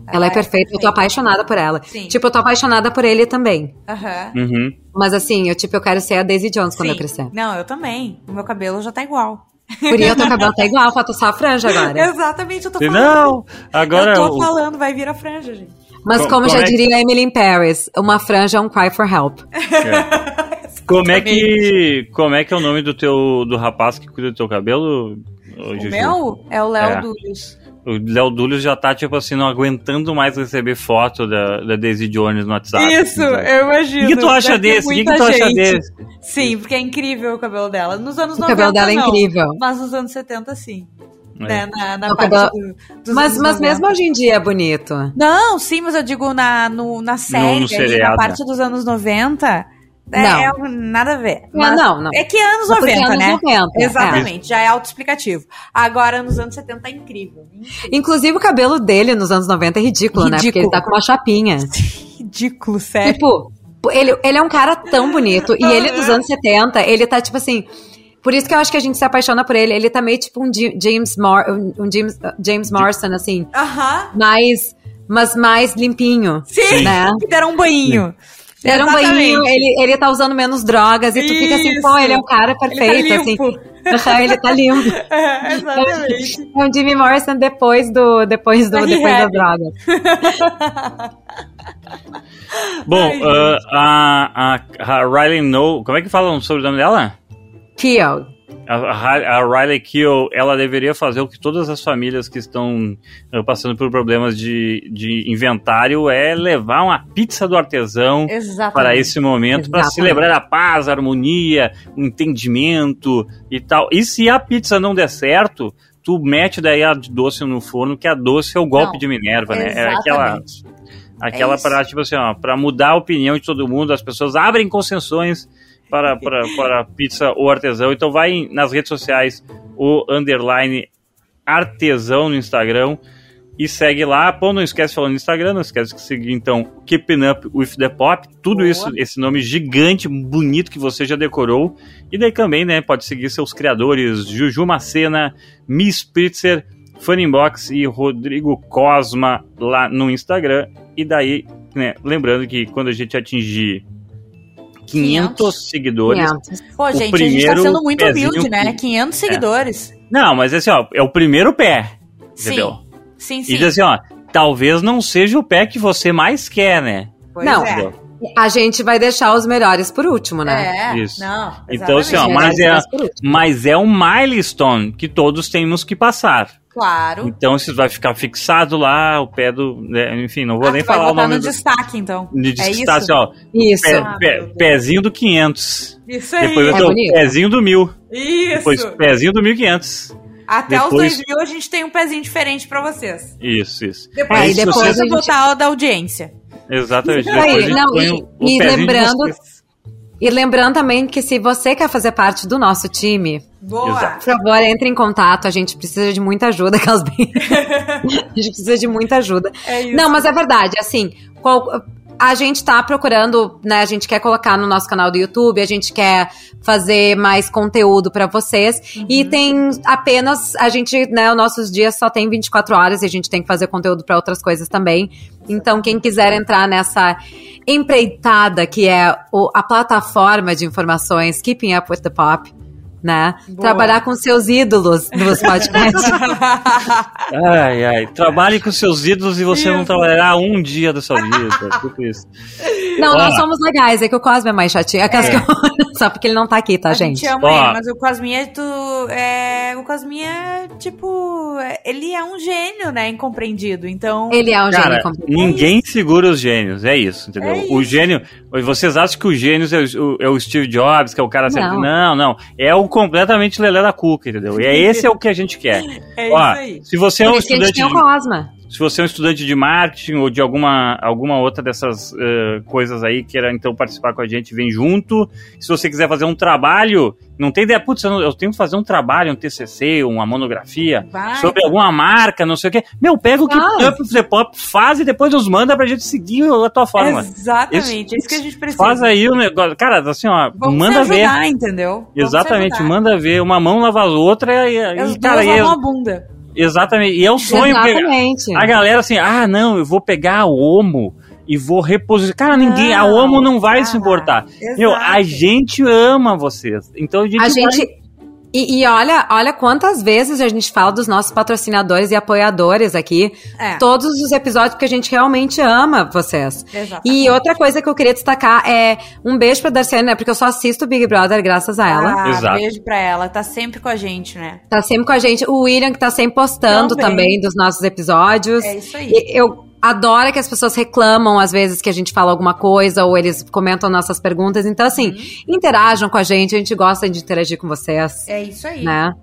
Ela, é, é perfeita, eu tô apaixonada por ela. Sim. Tipo, eu tô apaixonada por ele também. Aham. Uhum. Mas assim, eu tipo, eu quero ser a Daisy Jones Sim. quando eu crescer. Não, eu também. O meu cabelo já tá igual. Por isso, o teu cabelo tá igual, falta só a franja agora. Exatamente, eu tô falando. Não, agora... Eu tô falando, vai vir a franja, gente. Mas como, como já é diria Emily in Paris, uma franja é um cry for help. É. como é que como é que é o nome do teu do rapaz que cuida do teu cabelo? O meu é o Léo é. Dúlios. O Léo Dúlio já tá, tipo assim, não aguentando mais receber foto da, da Daisy Jones no WhatsApp. Isso, eu imagino. O que tu acha desse? O que, que tu acha desse? Sim, porque é incrível o cabelo dela. Nos anos o 90, O cabelo dela é incrível. Mas nos anos 70, sim. É. Né, na, na parte cabelo... do, mas, mas mesmo hoje em dia é bonito. Não, sim, mas eu digo na, no, na série, no, no ali, na parte dos anos 90, é, não. É, nada a ver. Mas não, não. É que é anos 90, anos né? 90, Exatamente, é. já é autoexplicativo. Agora, nos anos 70 é incrível. incrível. Inclusive, o cabelo dele nos anos 90 é ridículo, ridículo. né? Porque ele tá com uma chapinha. ridículo, sério. Tipo, ele, ele é um cara tão bonito. e ele, dos anos 70, ele tá, tipo assim... Por isso que eu acho que a gente se apaixona por ele. Ele tá meio tipo um James, Mor um James, James Morrison, assim. Aham. Uh -huh. Mais... Mas mais limpinho. Sim, né? que deram um banho. Sim. Era um banho, ele, ele tá usando menos drogas, e tu Isso. fica assim, pô, ele é um cara perfeito, ele tá assim. ele tá limpo. É, exatamente. É o Jimmy Morrison depois do. Depois do. depois das drogas. Bom, uh, a, a, a Riley No. Como é que falam sobre o nome dela? Kiel. A, a, Riley Keough, ela deveria fazer o que todas as famílias que estão uh, passando por problemas de, de inventário é levar uma pizza do artesão Exatamente. para esse momento, para celebrar a paz, a harmonia, o entendimento e tal. E se a pizza não der certo, tu mete daí a doce no forno, que a doce é o golpe não, de Minerva, né? É aquela aquela é para tipo assim, ó, para mudar a opinião de todo mundo, as pessoas abrem concessões para, para, para pizza ou artesão. Então vai nas redes sociais o underline artesão no Instagram. E segue lá. Pô, não esquece falando no Instagram, não esquece de seguir então Keeping Up with the Pop. Tudo Boa. isso, esse nome gigante, bonito que você já decorou. E daí também, né, pode seguir seus criadores, Juju Macena, Miss Spritzer, Funnybox e Rodrigo Cosma lá no Instagram. E daí, né, lembrando que quando a gente atingir 500, 500. seguidores. 500. Pô, gente, a gente tá sendo muito humilde, né? 500 é. seguidores. É. Não, mas assim, ó, é o primeiro pé. Entendeu? Sim, sim. E diz assim, ó, talvez não seja o pé que você mais quer, né? Pois não. É. A gente vai deixar os melhores por último, né? É, Isso. Não, então, assim, ó, mas é, mas é um milestone que todos temos que passar. Claro. Então isso vai ficar fixado lá, o pé do. Né, enfim, não vou ah, nem falar o nome. no do, destaque, então. De é destaque, isso? ó. Isso. Pé, ah, pé, pezinho do 500. Isso aí. Depois vai ter é o pezinho do 1000. Isso. Depois pezinho do 1500. Até depois... os 2000 a gente tem um pezinho diferente para vocês. Isso, isso. Depois depois você a gente... botar o da audiência. Exatamente. Aí, não, e, e lembrando. E lembrando também que se você quer fazer parte do nosso time, Boa. por favor, entre em contato. A gente precisa de muita ajuda, bem... A gente precisa de muita ajuda. É isso. Não, mas é verdade, assim, qual, a gente tá procurando, né? A gente quer colocar no nosso canal do YouTube, a gente quer fazer mais conteúdo para vocês. Uhum. E tem apenas, a gente, né, os nossos dias só tem 24 horas e a gente tem que fazer conteúdo para outras coisas também. Então, quem quiser entrar nessa empreitada que é o, a plataforma de informações Keeping Up with the Pop, né? Boa. Trabalhar com seus ídolos nos podcasts. ai, ai. Trabalhe com seus ídolos e você isso. não trabalhará um dia da sua vida. Tipo isso. Não, nós somos legais. É que o Cosme é mais chatinho. É. Só porque ele não tá aqui, tá, a gente? gente ama ele, mas o Cosminha é, tu, é, o Cosminha é, tipo, ele é um gênio, né, incompreendido, então... Ele é um Cara, gênio incompreendido. Ninguém segura os gênios, é isso, entendeu? É isso. O gênio, vocês acham que o gênio é o, é o Steve Jobs, que é o cara sempre... Não, não. É o completamente lelé da cuca, entendeu? E é esse é o que a gente quer. É Ó, isso aí. Se você é um estudante... Que a gente tem o Cosma se você é um estudante de marketing ou de alguma, alguma outra dessas uh, coisas aí, queira então participar com a gente, vem junto. Se você quiser fazer um trabalho, não tem ideia, putz, eu, eu tenho que fazer um trabalho, um TCC, uma monografia Vai. sobre alguma marca, não sei o quê. Meu, pega o que Up the Pop, faz e depois nos manda pra gente seguir a tua forma. Exatamente, isso, isso que a gente precisa. Faz aí o negócio. Cara, assim, ó, Vamos manda ajudar, ver. entendeu? Vamos Exatamente, manda ver. Uma mão lava a outra e, e cara, e a bunda. Exatamente. E é um sonho. Exatamente. A galera assim, ah, não, eu vou pegar a Omo e vou reposicionar. Cara, ninguém, não, a Omo não vai ah, se importar. Exato. Meu, a gente ama vocês. Então a gente, a gente e, e, olha, olha quantas vezes a gente fala dos nossos patrocinadores e apoiadores aqui. É. Todos os episódios, porque a gente realmente ama vocês. Exatamente. E outra coisa que eu queria destacar é um beijo pra Darciane, né? Porque eu só assisto Big Brother graças a ela. Ah, Exato. beijo pra ela. Tá sempre com a gente, né? Tá sempre com a gente. O William, que tá sempre postando também, também dos nossos episódios. É isso aí. E eu adora que as pessoas reclamam às vezes que a gente fala alguma coisa ou eles comentam nossas perguntas. Então, assim, uhum. interajam com a gente, a gente gosta de interagir com vocês. É isso aí. Né?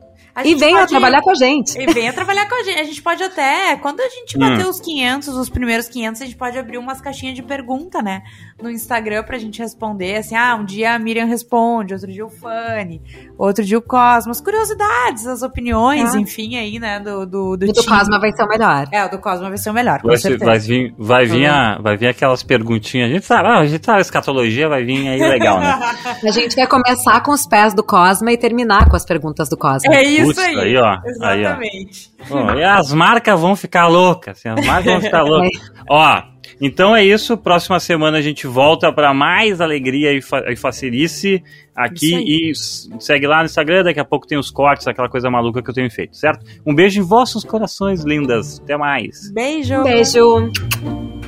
e venha pode... trabalhar com a gente. E venha trabalhar com a gente. A gente pode até, quando a gente bater hum. os 500, os primeiros 500, a gente pode abrir umas caixinhas de pergunta, né? No Instagram pra gente responder, assim, ah, um dia a Miriam responde, outro dia o Fanny, outro dia o Cosmos. Curiosidades, as opiniões, ah. enfim, aí, né, do do, do, do Cosma vai ser o melhor. É, o do Cosma vai ser o melhor, vai, ser, vai vir, vai vir, a, vai vir aquelas perguntinhas. A gente sabe, ah, a gente sabe, escatologia vai vir aí legal, né? a gente vai começar com os pés do Cosma e terminar com as perguntas do Cosma. É isso Putz, aí. aí ó. Exatamente. Aí, ó. Bom, e as marcas vão ficar loucas. Assim, as marcas vão ficar loucas. ó, então é isso. Próxima semana a gente volta para mais alegria e, fa e facilice aqui. E segue lá no Instagram. Daqui a pouco tem os cortes, aquela coisa maluca que eu tenho feito, certo? Um beijo em vossos corações, lindas. Até mais. Beijo. Beijo.